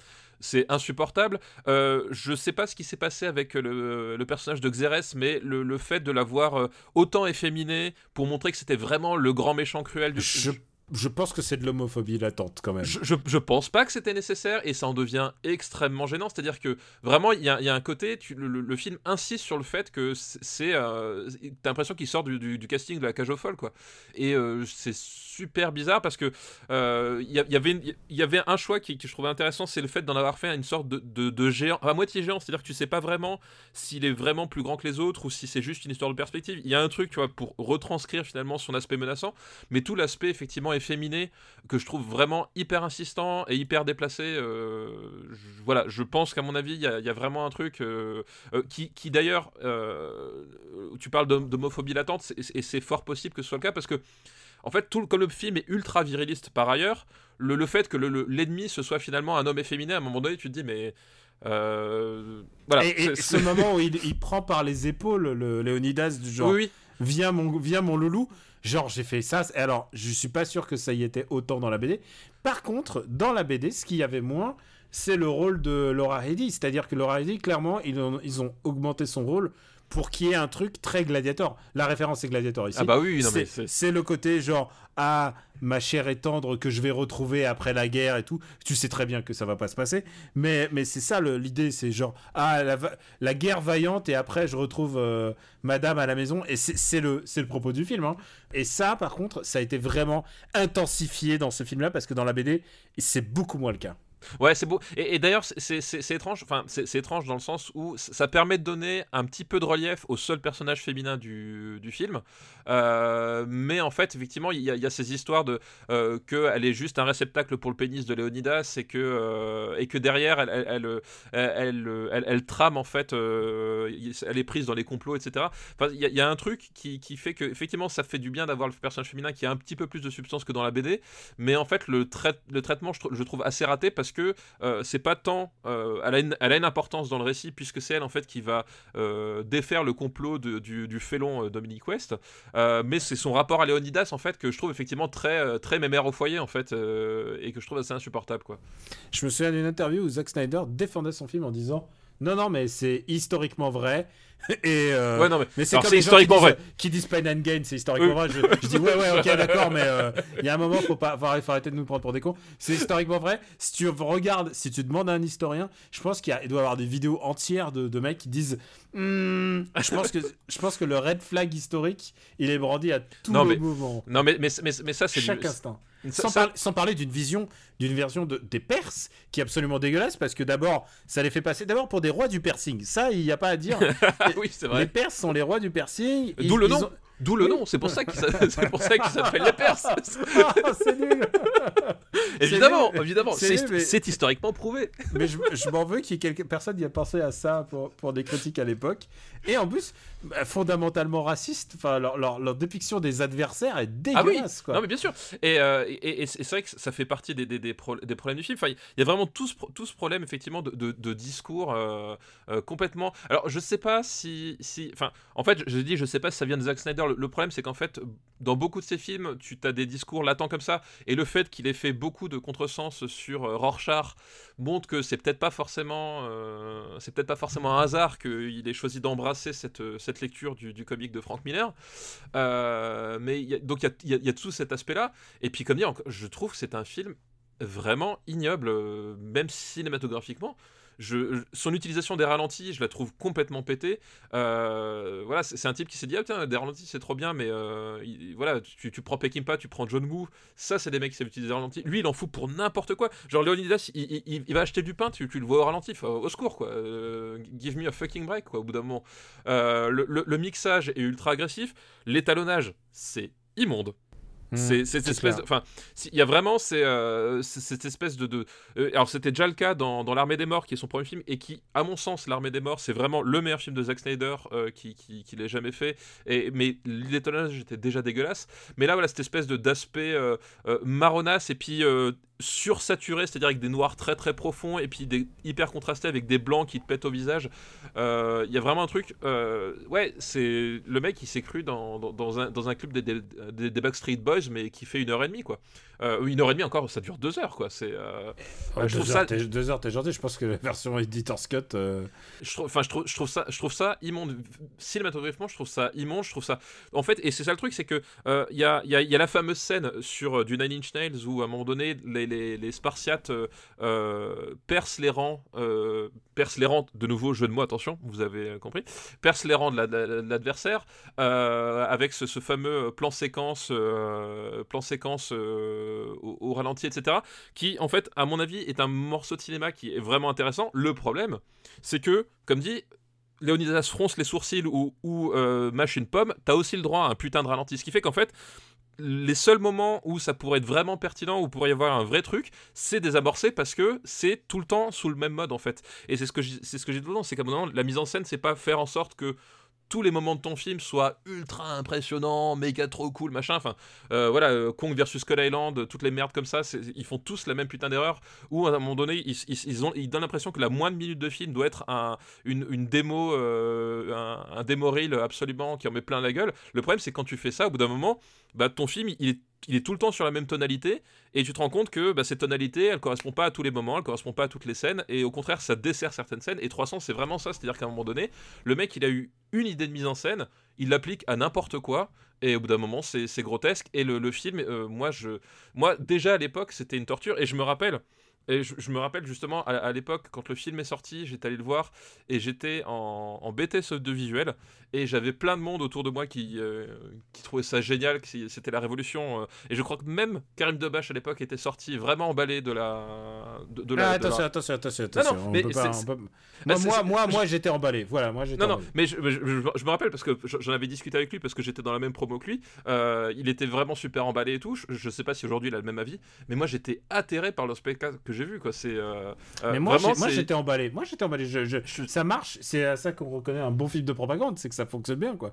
S2: C'est insupportable. Euh, je sais pas ce qui s'est passé avec le, le personnage de Xérès, mais le, le fait de l'avoir euh, autant efféminé pour montrer que c'était vraiment le grand méchant cruel du
S1: Je, je pense que c'est de l'homophobie latente quand même.
S2: je, je, pense pas que c'était nécessaire et ça en devient extrêmement gênant. C'est-à-dire que vraiment, il y y a un côté, le, film insiste sur le fait que c'est. euh, T'as l'impression qu'il sort du, du- casting de la cage aux folles, quoi. Et euh, c'est super bizarre parce que euh, y, avait, il y avait un choix qui, que je trouvais intéressant, c'est le fait d'en avoir fait une sorte de, de, de géant, à moitié géant. C'est-à-dire que tu sais pas vraiment s'il est vraiment plus grand que les autres ou si c'est juste une histoire de perspective. Il y a un truc, tu vois, pour retranscrire finalement son aspect menaçant, mais tout l'aspect effectivement efféminé que je trouve vraiment hyper insistant et hyper déplacé. euh, je- voilà, je pense qu'à mon avis, il y, a- il y a vraiment un truc euh, euh, qui, qui d'ailleurs, tu parles d'hom- d'homophobie latente, et c'est fort possible que ce soit le cas parce que en fait, tout, comme le film est ultra viriliste par ailleurs, le, le fait que l'ennemi ce soit finalement un homme efféminé, à un moment donné, tu te dis, mais. Euh, voilà.
S1: Et, ce moment où il, prend par les épaules le Léonidas du genre. Oui, Viens mon, mon loulou. Genre, j'ai fait ça. Et alors, je suis pas sûr que ça y était autant dans la BD. Par contre, dans la BD, ce qu'il y avait moins, c'est le rôle de Laura Headey. C'est-à-dire que Laura Headey, clairement, ils ont augmenté son rôle pour qu'il y ait un truc très gladiator. La référence est gladiator ici.
S2: Ah bah oui, non,
S1: c'est le côté genre ah ma chère et tendre que je vais retrouver après la guerre et tout. Tu sais très bien que ça va pas se passer, mais mais c'est ça l'idée, c'est genre ah la, la, guerre vaillante et après je retrouve euh, Madame à la maison et c'est le c'est le propos du film. Hein. Et ça par contre, ça a été vraiment intensifié dans ce film-là parce que dans la BD c'est beaucoup moins le cas.
S2: Ouais, c'est beau. Et, d'ailleurs, c'est étrange. Enfin, c'est étrange dans le sens où ça permet de donner un petit peu de relief au seul personnage féminin du, du film. Euh, mais en fait, effectivement, il y, a ces histoires de euh, qu'elle est juste un réceptacle pour le pénis de Léonidas et que euh, et que derrière, elle elle, elle, elle, trame en fait. elle est prise dans les complots, etc. Enfin, il y, a un truc qui, qui fait que effectivement, ça fait du bien d'avoir le personnage féminin qui a un petit peu plus de substance que dans la BD. Mais en fait, le, le traitement, je, trouve assez raté parce que euh, c'est pas tant. Euh, elle, a une, elle, a une, importance dans le récit, puisque c'est elle en fait qui va euh, défaire le complot du, du, félon Dominique West. mais c'est son rapport à Léonidas en fait que je trouve effectivement très, très mémère au foyer en fait, et que je trouve assez insupportable quoi.
S1: Je me souviens d'une interview où Zack Snyder défendait son film en disant non, non, mais c'est historiquement vrai. Et
S2: euh, ouais, non, mais,
S1: mais c'est comme historiquement vrai. qui disent Pain and Gain, c'est historiquement vrai. Je, dis ouais, ouais, ok, d'accord, mais euh, il y a un moment, faut pas, faut, faut, arrêter de nous prendre pour des cons. C'est historiquement vrai. Si tu regardes, si tu demandes à un historien, je pense qu'il doit y avoir des vidéos entières de, de mecs qui disent, hmm, je pense que, je pense que le red flag historique, il est brandi à tout
S2: non,
S1: le
S2: mais,
S1: moment.
S2: Non, mais, mais, mais, mais ça, c'est
S1: chaque instant. Sans, parler d'une vision, d'une version de, des Perses qui est absolument dégueulasse parce que d'abord, ça les fait passer d'abord pour des rois du piercing. Ça, il n'y a pas à dire.
S2: oui, c'est vrai.
S1: Les Perses sont les rois du piercing.
S2: D'où le nom. D'où le nom, c'est pour ça qu'ils s'appellent les Perses.
S1: Ah, c'est nul.
S2: évidemment, évidemment, c'est historiquement prouvé.
S1: mais je, je m'en veux qu'il y ait quelques personnes qui a pensé à ça pour, pour des critiques à l'époque. Et en plus, bah, fondamentalement raciste. Enfin, leur, leur, dépiction des adversaires est dégueulasse. Ah oui.
S2: Non, mais bien sûr. Et, euh, et, et c'est vrai que ça fait partie des, des, des, problèmes du film. Enfin, il y a vraiment tout ce, tout ce problème, effectivement, de, de, discours euh, euh, complètement. Alors, je sais pas si. si... Enfin, en fait, je dis, je sais pas si ça vient de Zack Snyder. Le, problème, c'est qu'en fait, dans beaucoup de ces films, tu as des discours latents comme ça. Et le fait qu'il ait fait beaucoup de contresens sur Rorschach montre que c'est peut-être pas forcément. c'est peut-être pas forcément un hasard qu'il ait choisi d'embrasser cette, cette cette lecture du, du comic de Frank Miller. Euh, mais donc il y, y a, tout cet aspect-là. Et puis comme dit, je trouve que c'est un film vraiment ignoble, euh, même cinématographiquement son utilisation des ralentis, je la trouve complètement pétée. Euh, voilà, c'est un type qui s'est dit ah tiens des ralentis c'est trop bien, mais euh, voilà tu, prends Peckinpah, tu prends John Woo, ça c'est des mecs qui savent utiliser des ralentis. Lui il en fout pour n'importe quoi. Genre Leonidas il, va acheter du pain, tu, le vois au ralenti, au secours quoi. Euh, give me a fucking break quoi au bout d'un moment. Le, mixage est ultra agressif, l'étalonnage c'est immonde. Mmh, c'est cette espèce, enfin, il y a vraiment euh, cette espèce de, de euh, alors c'était déjà le cas dans, dans l'armée des morts qui est son premier film et qui, à mon sens, l'armée des morts c'est vraiment le meilleur film de Zack Snyder euh, qui, qui, qui l'ait jamais fait. Et mais l'étonnage était déjà dégueulasse. Mais là voilà cette espèce de d'aspect marronasse et puis sursaturé, c'est-à-dire avec des noirs très très profonds et puis des hyper contrastés avec des blancs qui te pètent au visage. Il y a vraiment un truc. ouais, c'est le mec qui s'est cru dans, dans, un, dans un club des, des, des Backstreet Boys mais qui fait une heure et demie, quoi. Euh, une heure et demie encore, ça dure deux heures, quoi. C'est. Euh,
S1: je deux, heures, ça... deux heures, t'es gentil. Je pense que la version Editor's Cut. Euh,
S2: je trouve, enfin, je trouve, je trouve ça, je trouve ça immonde. Cinématographiquement, je trouve ça immonde. Je trouve ça. En fait, et c'est ça le truc, c'est que il y a, y, a, y, a, la fameuse scène sur du Nine Inch Nails où à un moment donné, les, les, Spartiates percent les rangs, percent les rangs. De nouveau, jeu de mots, attention, vous avez compris. Percent les rangs de l'adversaire avec ce, ce, fameux plan séquence, plan séquence au, ralenti, etc. Qui, en fait, à mon avis, est un morceau de cinéma qui est vraiment intéressant. Le problème, c'est que, comme dit, Léonidas fronce les sourcils ou, ou euh, mâche une pomme, t'as aussi le droit à un putain de ralenti. Ce qui fait qu'en fait, les seuls moments où ça pourrait être vraiment pertinent, où pourrait y avoir un vrai truc, c'est désamorcé parce que c'est tout le temps sous le même mode en fait. Et c'est ce que c'est ce j'ai temps, c'est qu'à un moment la mise en scène, c'est pas faire en sorte que tous les moments de ton film soient ultra impressionnants, méga trop cool, machin. Enfin, euh, voilà, euh, Kong versus Skull Island, toutes les merdes comme ça, ils font tous la même putain d'erreur. Où à un moment donné, ils, ont, ils donnent l'impression que la moindre minute de film doit être un, une, une, démo, euh, un, un démo reel absolument qui en met plein la gueule. Le problème, c'est quand tu fais ça, au bout d'un moment, bah, ton film, il est il est tout le temps sur la même tonalité et tu te rends compte que bah, cette tonalité elle correspond pas à tous les moments elle correspond pas à toutes les scènes et au contraire ça dessert certaines scènes et 300 c'est vraiment ça c'est à dire qu'à un moment donné le mec il a eu une idée de mise en scène il l'applique à n'importe quoi et au bout d'un moment c'est grotesque et le, film euh, moi je moi déjà à l'époque c'était une torture et je me rappelle et je, me rappelle justement à, l'époque, quand le film est sorti, j'étais allé le voir et j'étais en, en BTS de visuel et j'avais plein de monde autour de moi qui, euh, qui trouvait ça génial, que c'était la révolution. Euh. et je crois que même Karim Debache à l'époque était sorti vraiment emballé de la. De,
S1: la, ah, attention, attention, attention, attention, non, mais Moi, moi, moi, j'étais emballé. Voilà, moi j'étais.
S2: Non, non, mais je, je, me rappelle parce que j'en avais discuté avec lui parce que j'étais dans la même promo que lui. Euh, il était vraiment super emballé et tout. Je, sais pas si aujourd'hui il a le même avis, mais moi j'étais atterré par le spectacle que j'ai vu. Quoi. C'est.
S1: mais moi, moi j'étais emballé. Moi j'étais emballé. ça marche. C'est à ça qu'on reconnaît un bon film de propagande, c'est que ça fonctionne bien, quoi.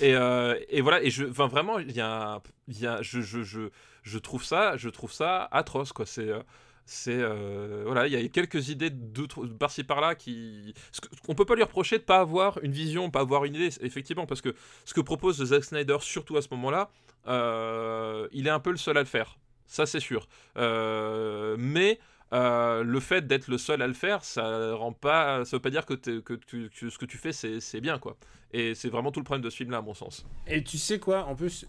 S2: Et, euh, et voilà, et je, enfin vraiment, il y a, y a je, je, je, je, trouve ça, je trouve ça atroce, quoi. C'est euh, c'est euh, voilà il y a quelques idées de par-ci par-là qui on peut pas lui reprocher de pas avoir une vision pas avoir une idée effectivement parce que ce que propose Zack Snyder surtout à ce moment-là il est un peu le seul à le faire ça c'est sûr mais euh, le fait d'être le seul à le faire, ça rend pas, ça veut pas dire que, que, ce que tu fais c'est bien quoi. Et c'est vraiment tout le problème de ce film là à mon sens.
S1: Et tu sais quoi, en plus,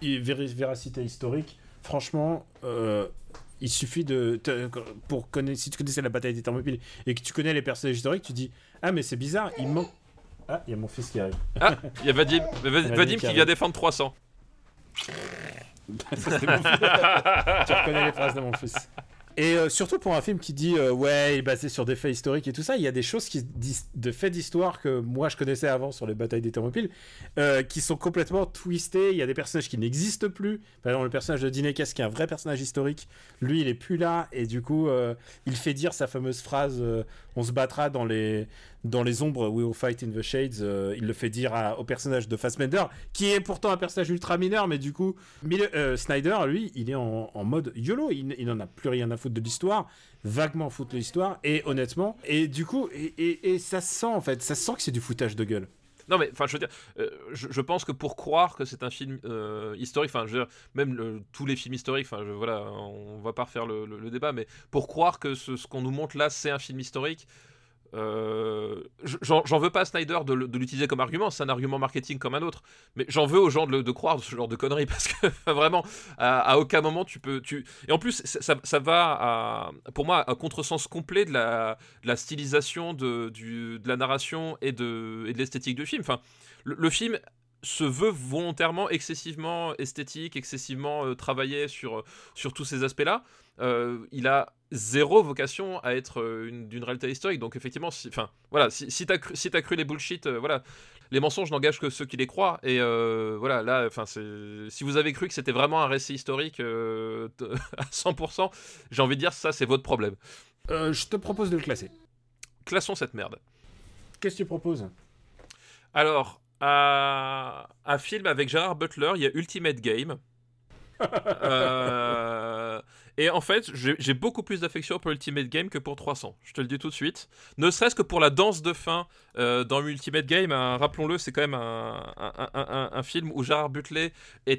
S1: véracité historique, franchement, euh, il suffit de pour connaître, si tu connaissais la bataille des Thermopyles et que tu connais les personnages historiques, tu dis ah mais c'est bizarre, il manque. Ah, il y a mon fils qui arrive.
S2: Ah, il y a Vadim, Vadim, qui, vient défendre 300.
S1: tu reconnais les phrases de mon fils. Et euh, surtout pour un film qui dit euh, ouais, il est basé sur des faits historiques et tout ça, il y a des choses qui de faits d'histoire que moi je connaissais avant sur les batailles des Thermopyles, euh, qui sont complètement twistés. Il y a des personnages qui n'existent plus. Par exemple, le personnage de Dinekes, qui est un vrai personnage historique, lui il est plus là et du coup il fait dire sa fameuse phrase on se battra dans les dans les ombres, We Will Fight in the Shades, euh, il le fait dire au personnage de Fassbender, qui est pourtant un personnage ultra mineur, mais du coup, euh, Snyder, lui, il est en, mode YOLO, il, n'en a plus rien à foutre de l'histoire, vaguement foutre de l'histoire, et honnêtement, et du coup, et, ça sent en fait, ça sent que c'est du foutage de gueule.
S2: Non mais enfin je veux dire, euh, je, pense que pour croire que c'est un film historique, enfin même tous les films historiques, enfin voilà, on va pas refaire le, débat, mais pour croire que ce qu'on nous montre là c'est un film historique, euh, j'en veux pas à Snyder de, l'utiliser comme argument, c'est un argument marketing comme un autre, mais j'en veux aux gens de, croire ce genre de conneries parce que vraiment, à, aucun moment tu peux. Tu... Et en plus, ça, va pour moi à contresens complet de la, la stylisation de, de la narration et de, et de l'esthétique du film. Enfin, le, film se veut volontairement excessivement esthétique, excessivement euh, travaillé sur, sur tous ces aspects-là. Euh, il a zéro vocation à être euh, d'une réalité historique. Donc effectivement, si, enfin voilà, si, si t'as cru, si as cru les bullshit, euh, voilà, les mensonges n'engagent que ceux qui les croient. Et euh, voilà, là, enfin si vous avez cru que c'était vraiment un récit historique à 100%, j'ai envie de dire ça, c'est votre problème.
S1: je te propose de le classer.
S2: Classons cette merde.
S1: Qu'est-ce que tu proposes?
S2: Alors, un film avec Gérard Butler, il y a Ultimate Game. euh, et en fait, j'ai beaucoup plus d'affection pour Ultimate Game que pour 300. Je te le dis tout de suite. Ne serait-ce que pour la danse de fin euh, dans Ultimate Game. Hein, rappelons-le, c'est quand même un, film où Gérard Butler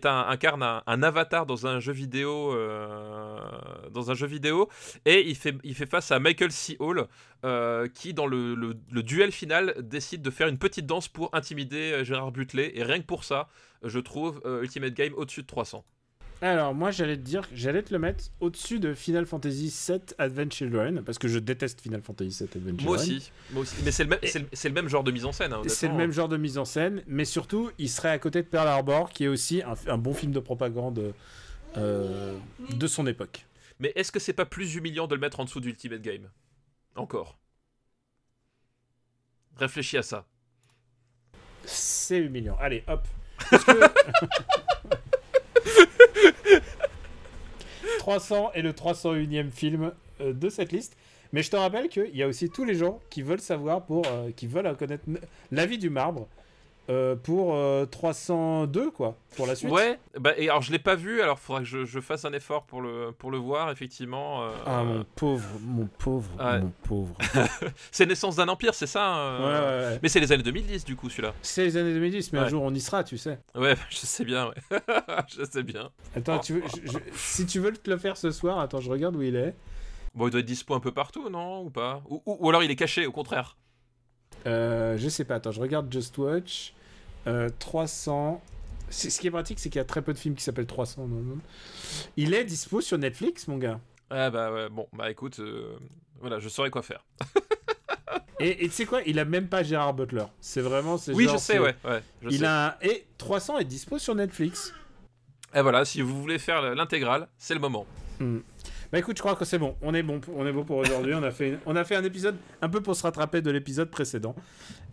S2: incarne un, avatar dans un jeu vidéo, euh, dans un jeu vidéo, et il fait, il fait face à Michael C. Hall, euh, qui dans le, le, duel final décide de faire une petite danse pour intimider Gérard Butler. Et rien que pour ça, je trouve Ultimate Game au-dessus de 300.
S1: Alors, moi, j'allais te dire, j'allais te le mettre au-dessus de Final Fantasy VII Advent Children, parce que je déteste Final Fantasy VII Advent Children.
S2: Moi aussi, moi aussi. Mais c'est le, le, même genre de mise en scène. Hein,
S1: c'est le même genre de mise en scène, mais surtout, il serait à côté de Pearl Harbor, qui est aussi un, bon film de propagande euh, de son époque.
S2: Mais est-ce que c'est pas plus humiliant de le mettre en dessous d'Ultimate Game? Encore. Réfléchis à ça.
S1: C'est humiliant. Allez, hop. 300 est le 301e film euh, de cette liste. Mais je te rappelle qu'il y a aussi tous les gens qui veulent savoir, pour, euh, qui veulent connaître l'avis du marbre euh, pour 302, quoi, pour la suite.
S2: Ouais, bah, et alors je l'ai pas vu, alors faudra que je, je, fasse un effort pour le, pour le voir, effectivement.
S1: ah, mon pauvre, mon pauvre, mon pauvre.
S2: c'est Naissance d'un Empire, c'est ça
S1: ouais, ouais, ouais.
S2: Mais c'est les années 2010, du coup, celui-là.
S1: C'est les années 2010, mais un jour on y sera, tu sais.
S2: Ouais, je sais bien, ouais. je sais bien.
S1: Attends, tu veux, si tu veux te le faire ce soir, attends, je regarde où il est.
S2: Bon, il doit être dispo un peu partout, non Ou pas? Ou, ou, alors il est caché, au contraire
S1: euh, Je sais pas, attends, je regarde Just Watch. Euh, 300. Ce qui est pratique, c'est qu'il y a très peu de films qui s'appellent 300 Il est dispo sur Netflix, mon gars.
S2: Ah bah ouais, bon, bah écoute, euh, voilà, je saurais quoi faire.
S1: et tu sais quoi, il a même pas Gérard Butler. C'est vraiment.
S2: Oui,
S1: genre,
S2: je sais, ouais. ouais je
S1: il
S2: sais.
S1: a Et 300 est dispo sur Netflix.
S2: Et voilà, si vous voulez faire l'intégrale, c'est le moment.
S1: Hmm. Bah écoute, je crois que c'est bon. On est bon, on est bon pour aujourd'hui. on a fait, on a fait un épisode un peu pour se rattraper de l'épisode précédent.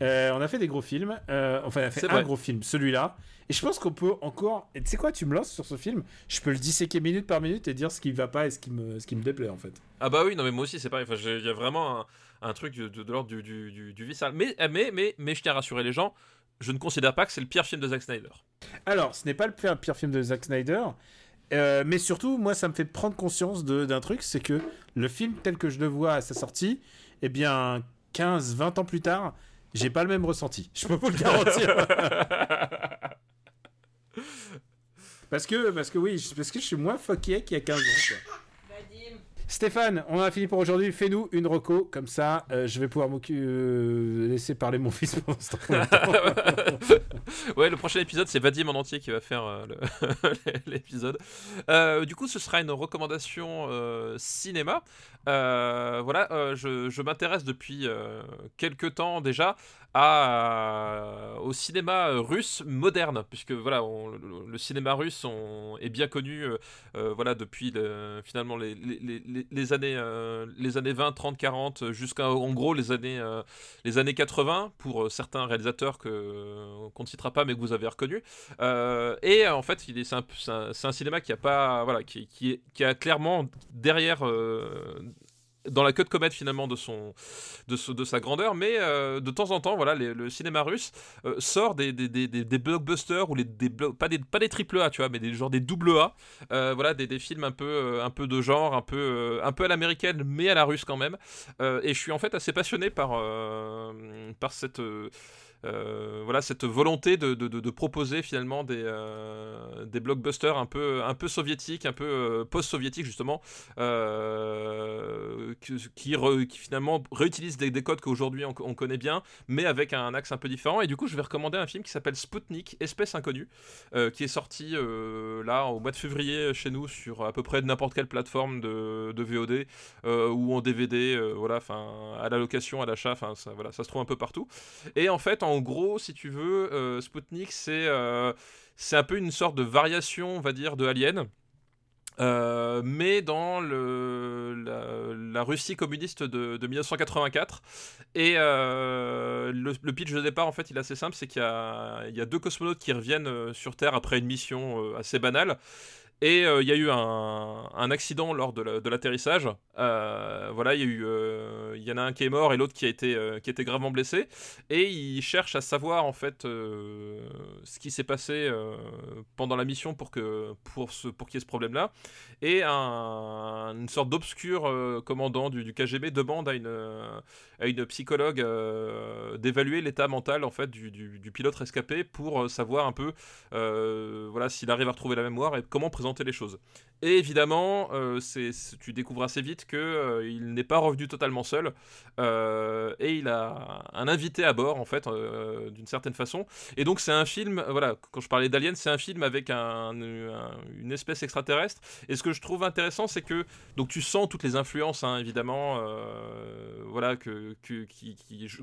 S1: Euh, on a fait des gros films. Euh, enfin, on a fait un
S2: vrai.
S1: gros film, celui-là. Et je pense qu'on peut encore. Tu sais quoi, tu me lances sur ce film. Je peux le disséquer minute par minute et dire ce qui va pas et ce qui me, ce qui me déplaît en fait.
S2: Ah bah oui, non mais moi aussi c'est pareil. Enfin, il y a vraiment un, un truc de, de, de l'ordre du, du, du, du viscéral. Mais, mais, mais, mais je tiens à rassurer les gens. Je ne considère pas que c'est le pire film de Zack Snyder.
S1: Alors, ce n'est pas le pire, pire film de Zack Snyder. Euh, mais surtout, moi, ça me fait prendre conscience d'un truc, c'est que le film tel que je le vois à sa sortie, eh bien, 15-20 ans plus tard, j'ai pas le même ressenti. Je peux vous le garantir. parce que, parce que oui, parce que je suis moins fucké qu'il y a 15 ans. Quoi. Stéphane, on a fini pour aujourd'hui. Fais-nous une reco, comme ça, euh, je vais pouvoir euh, laisser parler mon fils temps.
S2: ouais, le prochain épisode, c'est Vadim en entier qui va faire euh, l'épisode. du coup, ce sera une recommandation cinéma. voilà, je, je m'intéresse depuis quelques temps déjà à, au cinéma russe moderne, puisque voilà, le, cinéma russe on, est bien connu, euh, voilà, depuis le, finalement les, années, euh, les années 20, 30, 40, jusqu'à en gros les années, euh, les années 80 pour certains réalisateurs qu'on ne citera pas mais que vous avez reconnus. et en fait, c'est un, un, un, cinéma qui a pas, voilà, qui, qui, est, qui a clairement derrière dans la queue de comète finalement de son de, sa grandeur mais euh, de temps en temps voilà le cinéma russe euh, sort des, des, des, des, blockbusters ou les des pas des pas des triple A tu vois mais des genre des double A euh, voilà des, des films un peu un peu de genre un peu un peu à l'américaine mais à la russe quand même. Et je suis en fait assez passionné par par cette euh, voilà cette volonté de, de, proposer finalement des, euh, des blockbusters un peu, un peu soviétiques, un peu euh, post-soviétiques justement, qui, re, qui, finalement réutilisent des, des codes qu'aujourd'hui on, on, connaît bien, mais avec un axe un peu différent. Et du coup, je vais recommander un film qui s'appelle Sputnik, Espèce inconnue, qui est sorti là au mois de février chez nous sur à peu près n'importe quelle plateforme de, de VOD ou en DVD, voilà, enfin à la location, à l'achat, enfin ça, voilà, ça se trouve un peu partout. Et en fait, en gros, si tu veux, euh, Sputnik, c'est euh, c'est un peu une sorte de variation, on va dire, de Alien. Euh, mais dans la, Russie communiste de, de 1984. Et euh, le, pitch de départ, en fait, il est assez simple, c'est qu'il y, a deux cosmonautes qui reviennent sur Terre après une mission assez banale. Et il euh, y a eu un, accident lors de l'atterrissage. Euh, voilà, il y, eu, euh, y en a un qui est mort et l'autre qui, a été, qui a gravement blessé. Et ils cherchent à savoir en fait ce qui s'est passé pendant la mission pour que pour pour qu'il y ait ce problème-là. Et un, une sorte d'obscur commandant du, du, KGB demande à une à une psychologue d'évaluer l'état mental en fait du, du, du, pilote rescapé pour savoir un peu voilà s'il arrive à retrouver la mémoire et comment présenter les choses. Et évidemment, euh, c'est, tu découvres assez vite qu'il euh, il n'est pas revenu totalement seul euh, et il a un invité à bord en fait, euh, d'une certaine façon. Et donc c'est un film, voilà, quand je parlais d'Alien, c'est un film avec un, un, une espèce extraterrestre. Et ce que je trouve intéressant, c'est que donc tu sens toutes les influences, hein, évidemment, voilà, que, que,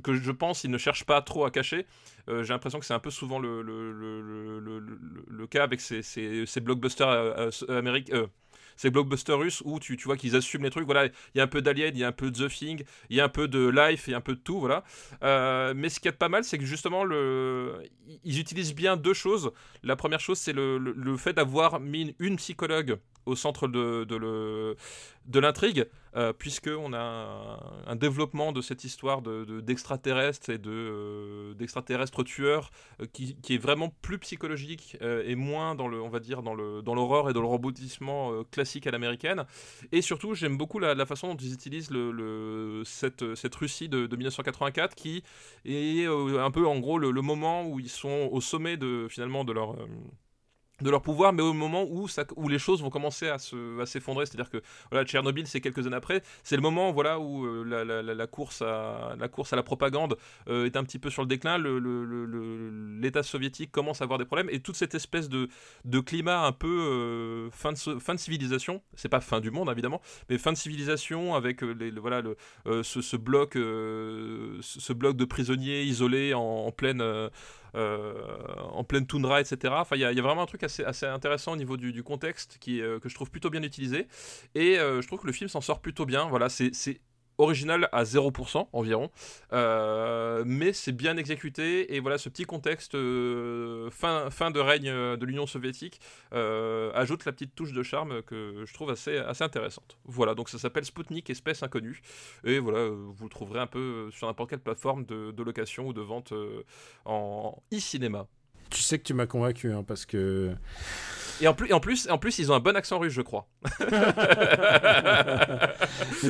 S2: que je pense il ne cherche pas trop à cacher. J'ai l'impression que c'est un peu souvent le, le, le, le cas avec ces, ces blockbusters euh, américains. Euh, ces blockbusters russes où tu, tu vois qu'ils assument les trucs. Voilà, il y a un peu d'Alien, il y a un peu de The Thing, il y a un peu de Life, il y a un peu de tout. Voilà. Euh, mais ce qui est pas mal, c'est que justement, ils utilisent bien deux choses. La première chose, c'est le, le, fait d'avoir mis une psychologue au centre de, de l'intrigue, euh, puisqu'on a un, développement de cette histoire de, d'extraterrestres et de, euh, d'extraterrestres tueurs euh, qui, qui, est vraiment plus psychologique et moins dans le, on va dire, dans l'horreur et dans le rebondissement classique à l'américaine. Et surtout, j'aime beaucoup la, façon dont ils utilisent le, cette, cette Russie de, 1984 qui est un peu en gros le, le, moment où ils sont au sommet de, finalement de leur de leur pouvoir, mais au moment où, ça, où les choses vont commencer à, se, s'effondrer, c'est-à-dire que voilà, Tchernobyl, c'est quelques années après, c'est le moment voilà, où euh, la, course à, la course à la propagande euh, est un petit peu sur le déclin, le, l'État soviétique commence à avoir des problèmes, et toute cette espèce de, climat un peu euh, fin, de, fin de civilisation, c'est pas fin du monde évidemment, mais fin de civilisation avec les, voilà, le, ce, bloc, ce bloc de prisonniers isolés en, pleine en pleine toundra, etc. Enfin, il y, a vraiment un truc assez, intéressant au niveau du, contexte qui, euh, que je trouve plutôt bien utilisé. Et euh, je trouve que le film s'en sort plutôt bien. Voilà, c'est original à 0% environ, euh, mais c'est bien exécuté et voilà ce petit contexte euh, fin, fin de règne euh, de l'Union soviétique ajoute la petite touche de charme que je trouve assez, assez intéressante. Voilà, donc ça s'appelle Sputnik Espèce Inconnue et voilà, vous le trouverez un peu sur n'importe quelle plateforme de, de, location ou de vente en e-cinéma.
S1: Tu sais que tu m'as convaincu hein, parce que
S2: et en plus, en plus, en plus, ils ont un bon accent russe, je crois.
S1: tu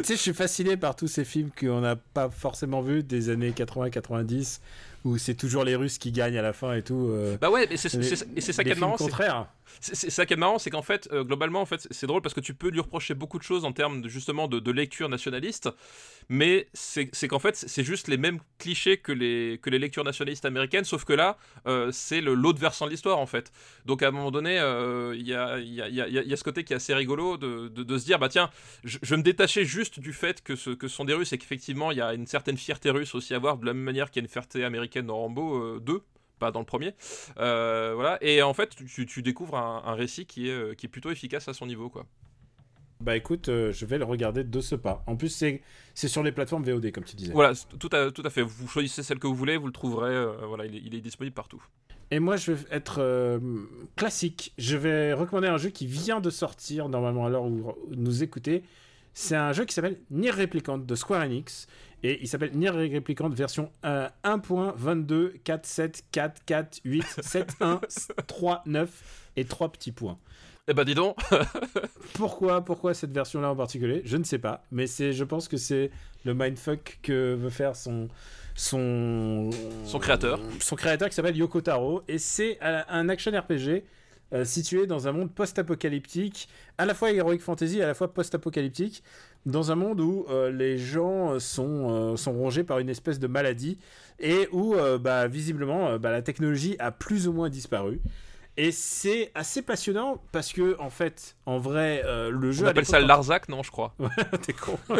S1: sais, je suis fasciné par tous ces films qu'on n'a pas forcément vus des années 80-90 où c'est toujours les Russes qui gagnent à la fin et tout. Euh,
S2: bah ouais, mais c'est ça qui est marrant.
S1: contraire.
S2: C'est ça qui est marrant, c'est qu'en fait, euh, globalement, en fait, c'est drôle parce que tu peux lui reprocher beaucoup de choses en termes de, justement de, lecture nationaliste, mais c'est qu'en fait, c'est juste les mêmes clichés que les, que les lectures nationalistes américaines, sauf que là, euh, c'est l'autre versant de l'histoire, en fait. Donc à un moment donné, il y, a, y, a, y, a, ce côté qui est assez rigolo de, de, se dire, bah tiens, je, je, me détachais juste du fait que ce, que ce sont des Russes et qu'effectivement, il y a une certaine fierté russe aussi à voir, de la même manière qu'il y a une fierté américaine dans Rambo 2, pas dans le premier. Euh, voilà. Et en fait, tu, découvres un, récit qui est, euh, qui est plutôt efficace à son niveau, quoi.
S1: Bah écoute, euh, je vais le regarder de ce pas. En plus, c'est, c'est sur les plateformes VOD, comme tu disais.
S2: Voilà, tout à, tout à fait. Vous choisissez celle que vous voulez, vous le trouverez. voilà, il est, il est, disponible partout.
S1: Et moi, je vais être classique. Je vais recommander un jeu qui vient de sortir, normalement à l'heure où nous écoutez. C'est un jeu qui s'appelle Nier Replicant de Square Enix. Et il s'appelle Nier Replicant version 1.22.474487139 et 3 petits points.
S2: Eh ben dis donc.
S1: Pourquoi pourquoi cette version-là en particulier? Je ne sais pas, mais c'est je pense que c'est le mindfuck que veut faire son son
S2: son créateur.
S1: Son créateur qui s'appelle Yoko Taro. Et c'est un action RPG euh, situé dans un monde post-apocalyptique, à la fois heroic fantasy, à la fois post-apocalyptique, dans un monde où euh, les gens sont, euh, sont rongés par une espèce de maladie et où bah, visiblement bah, la technologie a plus ou moins disparu. Et c'est assez passionnant parce que, en fait, en vrai, le jeu.
S2: On appelle ça Larzac, non, je crois.
S1: T'es con.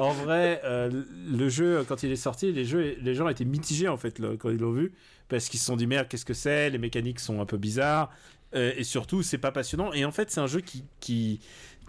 S1: en vrai, le jeu, quand il est sorti, les, jeux, les gens étaient mitigés, en fait, quand ils l'ont vu. Parce qu'ils se sont dit, merde, qu'est-ce que c'est? Les mécaniques sont un peu bizarres. Euh, et surtout, c'est pas passionnant. Et en fait, c'est un jeu qui, qui,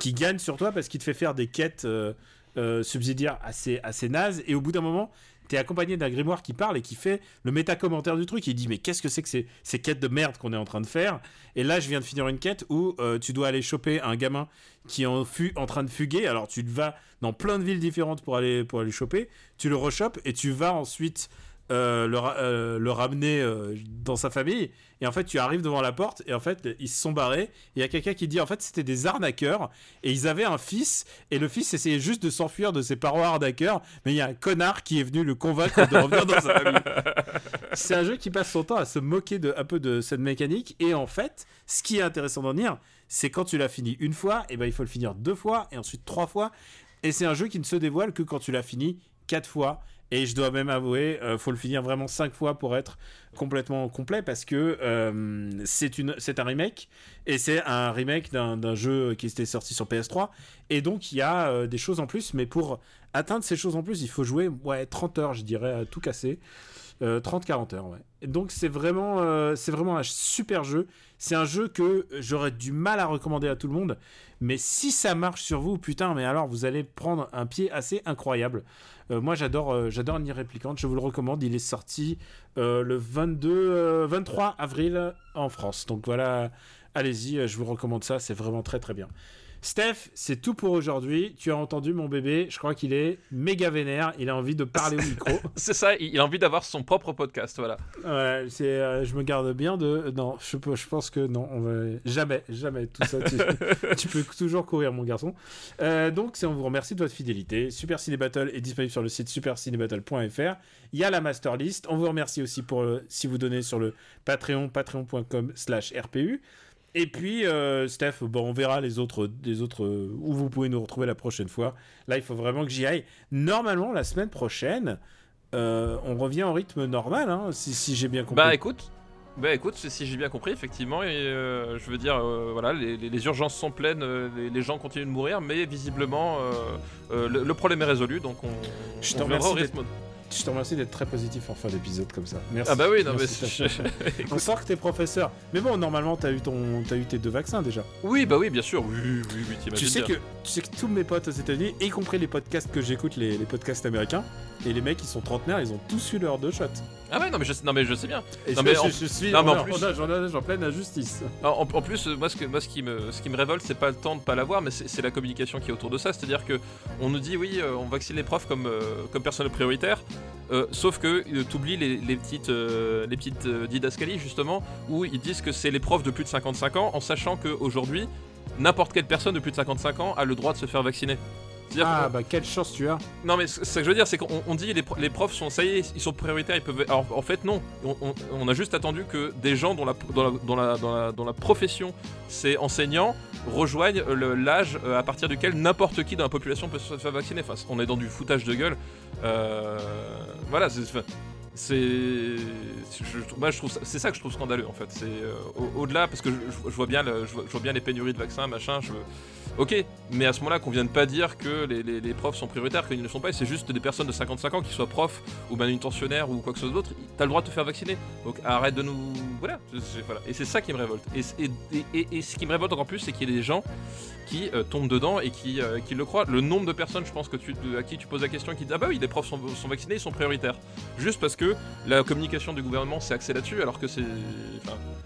S1: qui, gagne sur toi parce qu'il te fait faire des quêtes euh, euh, subsidiaires assez, assez nazes. Et au bout d'un moment, t'es accompagné d'un grimoire qui parle et qui fait le méta-commentaire du truc. Il dit Mais qu'est-ce que c'est que ces, quêtes de merde qu'on est en train de faire? Et là, je viens de finir une quête où tu dois aller choper un gamin qui est en, en train de fuguer. Alors, tu vas dans plein de villes différentes pour aller, pour aller choper. Tu le rechopes et tu vas ensuite euh, le, euh, le, ramener euh, dans sa famille. Et en fait, tu arrives devant la porte et en fait, ils se sont barrés. Il y a quelqu'un qui dit en fait, c'était des arnaqueurs et ils avaient un fils et le fils essayait juste de s'enfuir de ses parents arnaqueurs. Mais il y a un connard qui est venu le convaincre de revenir dans sa famille. C'est un jeu qui passe son temps à se moquer de, un peu de cette mécanique. Et en fait, ce qui est intéressant d'en dire, c'est quand tu l'as fini une fois, et ben il faut le finir deux fois et ensuite trois fois. Et c'est un jeu qui ne se dévoile que quand tu l'as fini quatre fois et je dois même avouer, euh, faut le finir vraiment 5 fois pour être complètement complet parce que euh, c'est un remake et c'est un remake d'un jeu qui était sorti sur PS3 et donc il y a euh, des choses en plus mais pour atteindre ces choses en plus il faut jouer ouais 30 heures je dirais à tout casser. 30-40 heures ouais. Donc c'est vraiment un super jeu. C'est un jeu que j'aurais du mal à recommander à tout le monde mais si ça marche sur vous putain mais alors vous allez prendre un pied assez incroyable euh, moi, j'adore, euh, j'adore. Je vous le recommande. Il est sorti euh, le 22, 23 avril en France. Donc voilà, allez-y, euh, je vous recommande ça, c'est vraiment très très bien. Steph, c'est tout pour aujourd'hui. Tu as entendu mon bébé, je crois qu'il est méga vénère, il a envie de parler au micro.
S2: C'est ça, il a envie d'avoir son propre podcast, voilà.
S1: Ouais, c'est, euh, je me garde bien de. Non, je, peux- je pense que non, on va jamais, jamais tout ça. Tu, tu peux toujours courir, mon garçon. Euh, donc, on vous remercie de votre fidélité. Super Ciné Battle est disponible sur le site supercinébattle.fr. Il y a la master list. On vous remercie aussi pour euh, si vous donnez sur le Patreon, patreon.com/rpu. Et puis, euh, Steph, bon, on verra les autres, les autres euh, où vous pouvez nous retrouver la prochaine fois. Là, il faut vraiment que j'y aille. Normalement, la semaine prochaine, euh, on revient au rythme normal, hein, si, si j'ai bien compris.
S2: Bah écoute, bah écoute, si j'ai bien compris, effectivement, et euh, je veux dire, euh, voilà, les, les- les urgences sont pleines, euh, les, les gens continuent de mourir, mais visiblement, le, le problème est résolu, donc on,
S1: Je
S2: on reviendra au
S1: remercie
S2: rythme.
S1: Je te remercie d'être très positif en fin d'épisode comme ça. Merci.
S2: Ah bah oui, non mais
S1: Merci, Steph. On sent que t'es professeur. Mais bon, normalement, t'as eu, ton... as eu tes deux vaccins déjà.
S2: oui, bah oui, bien sûr, oui, oui, oui,
S1: Tu sais,
S2: bien.
S1: que, tu sais que tous mes potes aux États-Unis, y compris les podcasts que j'écoute, les, les podcasts américains, et les mecs, ils sont trentenaires, ils ont tous eu leurs deux shots.
S2: Ah ouais, non mais je, sais- non, mais je sais bien.
S1: Et
S2: Non,
S1: je,
S2: mais
S1: je-
S2: en-
S1: je suis
S2: non, mais en
S1: en,
S2: plus-
S1: en, en- en- en pleine injustice.
S2: En, plus, moi, ce, que, moi ce, qui me, ce qui me révolte, c'est pas le temps de pas l'avoir, mais c'est c'est la communication qui est autour de ça. C'est-à-dire que on nous dit, oui, euh, on vaccine les profs comme, euh, comme personnel prioritaire, euh, sauf que euh, t'oublies les, les petites, euh, les petites euh, didascalies, justement, où ils disent que c'est les profs de plus de 55 ans, en sachant qu'aujourd'hui, n'importe quelle personne de plus de 55 ans a le droit de se faire vacciner.
S1: Ah bah quelle chance tu as.
S2: non mais ce que je veux dire c'est qu'on on dit les, les profs sont ça y est ils sont prioritaires ils peuvent alors en fait non on, on- on a juste attendu que des gens dont la dont la, dont la, dont la, dont la profession c'est enseignant rejoignent le- l'âge euh, à partir duquel n'importe qui dans la population peut se faire vacciner. Enfin on est dans du foutage de gueule. Euh, voilà c'est moi je trouve c'est ça que je trouve scandaleux en fait. C'est euh, au- au-delà parce que je, vois bien je vois bien les pénuries de vaccins machin je Ok, mais à ce moment-là, qu'on vienne pas dire que les, les- profs sont prioritaires, qu'ils ne le sont pas, et c'est juste des personnes de 55 ans, qui soient profs ou manutentionnaires ou quoi que ce soit d'autre, t'as le droit de te faire vacciner. Donc arrête de nous. Voilà. Et c'est ça qui me révolte. Et, et- et- et- ce qui me révolte encore plus, c'est qu'il y ait des gens qui euh, tombent dedans et qui, euh, qui le croient. Le nombre de personnes, je pense, que tu, à qui tu poses la question, qui disent Ah bah oui, les profs sont, sont vaccinés, ils sont prioritaires. Juste parce que la communication du gouvernement s'est axée là-dessus, alors que c'est.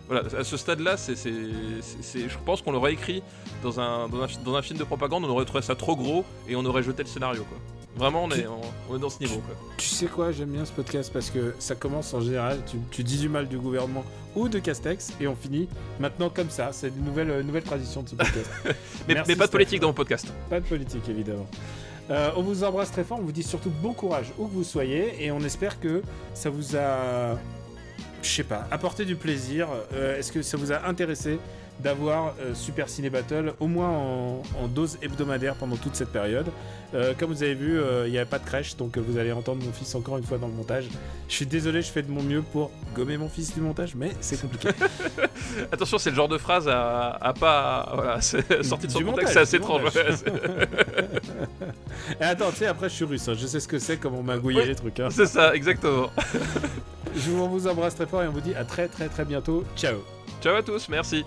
S2: Voilà, à ce stade-là, je pense qu'on l'aurait écrit dans un, dans, un, dans un film de propagande, on aurait trouvé ça trop gros et on aurait jeté le scénario. Quoi. Vraiment, on est, on, on est dans ce niveau. Quoi.
S1: Tu sais quoi, j'aime bien ce podcast parce que ça commence en général, tu, tu dis du mal du gouvernement ou de Castex et on finit maintenant comme ça. C'est une nouvelle, euh, nouvelle tradition de ce podcast.
S2: Mais,
S1: Merci,
S2: mais pas de politique dans mon podcast.
S1: Pas de politique évidemment. Euh, on vous embrasse très fort, on vous dit surtout bon courage où que vous soyez et on espère que ça vous a, je sais pas, apporté du plaisir. Euh, Est-ce que ça vous a intéressé d'avoir euh, Super Ciné Battle au moins en, en dose hebdomadaire pendant toute cette période Euh, Comme vous avez vu, euh, il n'y avait pas de crèche, donc vous allez entendre mon fils encore une fois dans le montage. Je suis désolé, je fais de mon mieux pour gommer mon fils du montage, mais c'est compliqué.
S2: Attention, c'est le genre de phrase à, à pas. Voilà, sorti de son
S1: Du
S2: contexte,
S1: montage,
S2: c'est assez étrange.
S1: Et attends, tu sais, après je suis russe, hein, je sais ce que c'est, comment magouiller
S2: Oui.
S1: les trucs. hein.
S2: c'est ça, exactement.
S1: Je vous embrasse très fort et on vous dit à très très très bientôt. Ciao
S2: Ciao à tous, merci.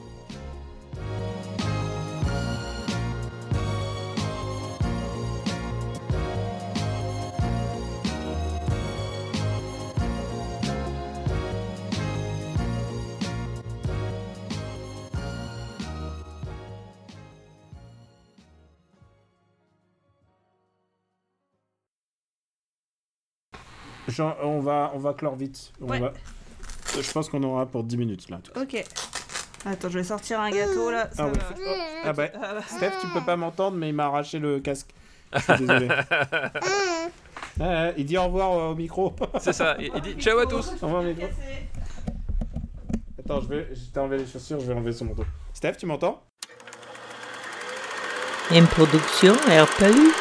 S1: Jean, on va, on va clore vite. On
S3: Ouais.
S1: va- Je pense qu'on aura pour 10 minutes là.
S3: Ok. Attends, je vais sortir un gâteau là. Ça
S1: Ah, ouais. Oh, ah bah,
S3: Ah bah.
S1: Steph, tu peux pas m'entendre, mais il m'a arraché le casque. Je suis désolé. Ah, il dit au revoir euh, au micro.
S2: C'est ça, il, il dit ciao à tous.
S1: au revoir au micro. Attends, je vais, je t'ai enlevé les chaussures, je vais enlever son manteau. Steph, tu m'entends?
S4: Une production RPU.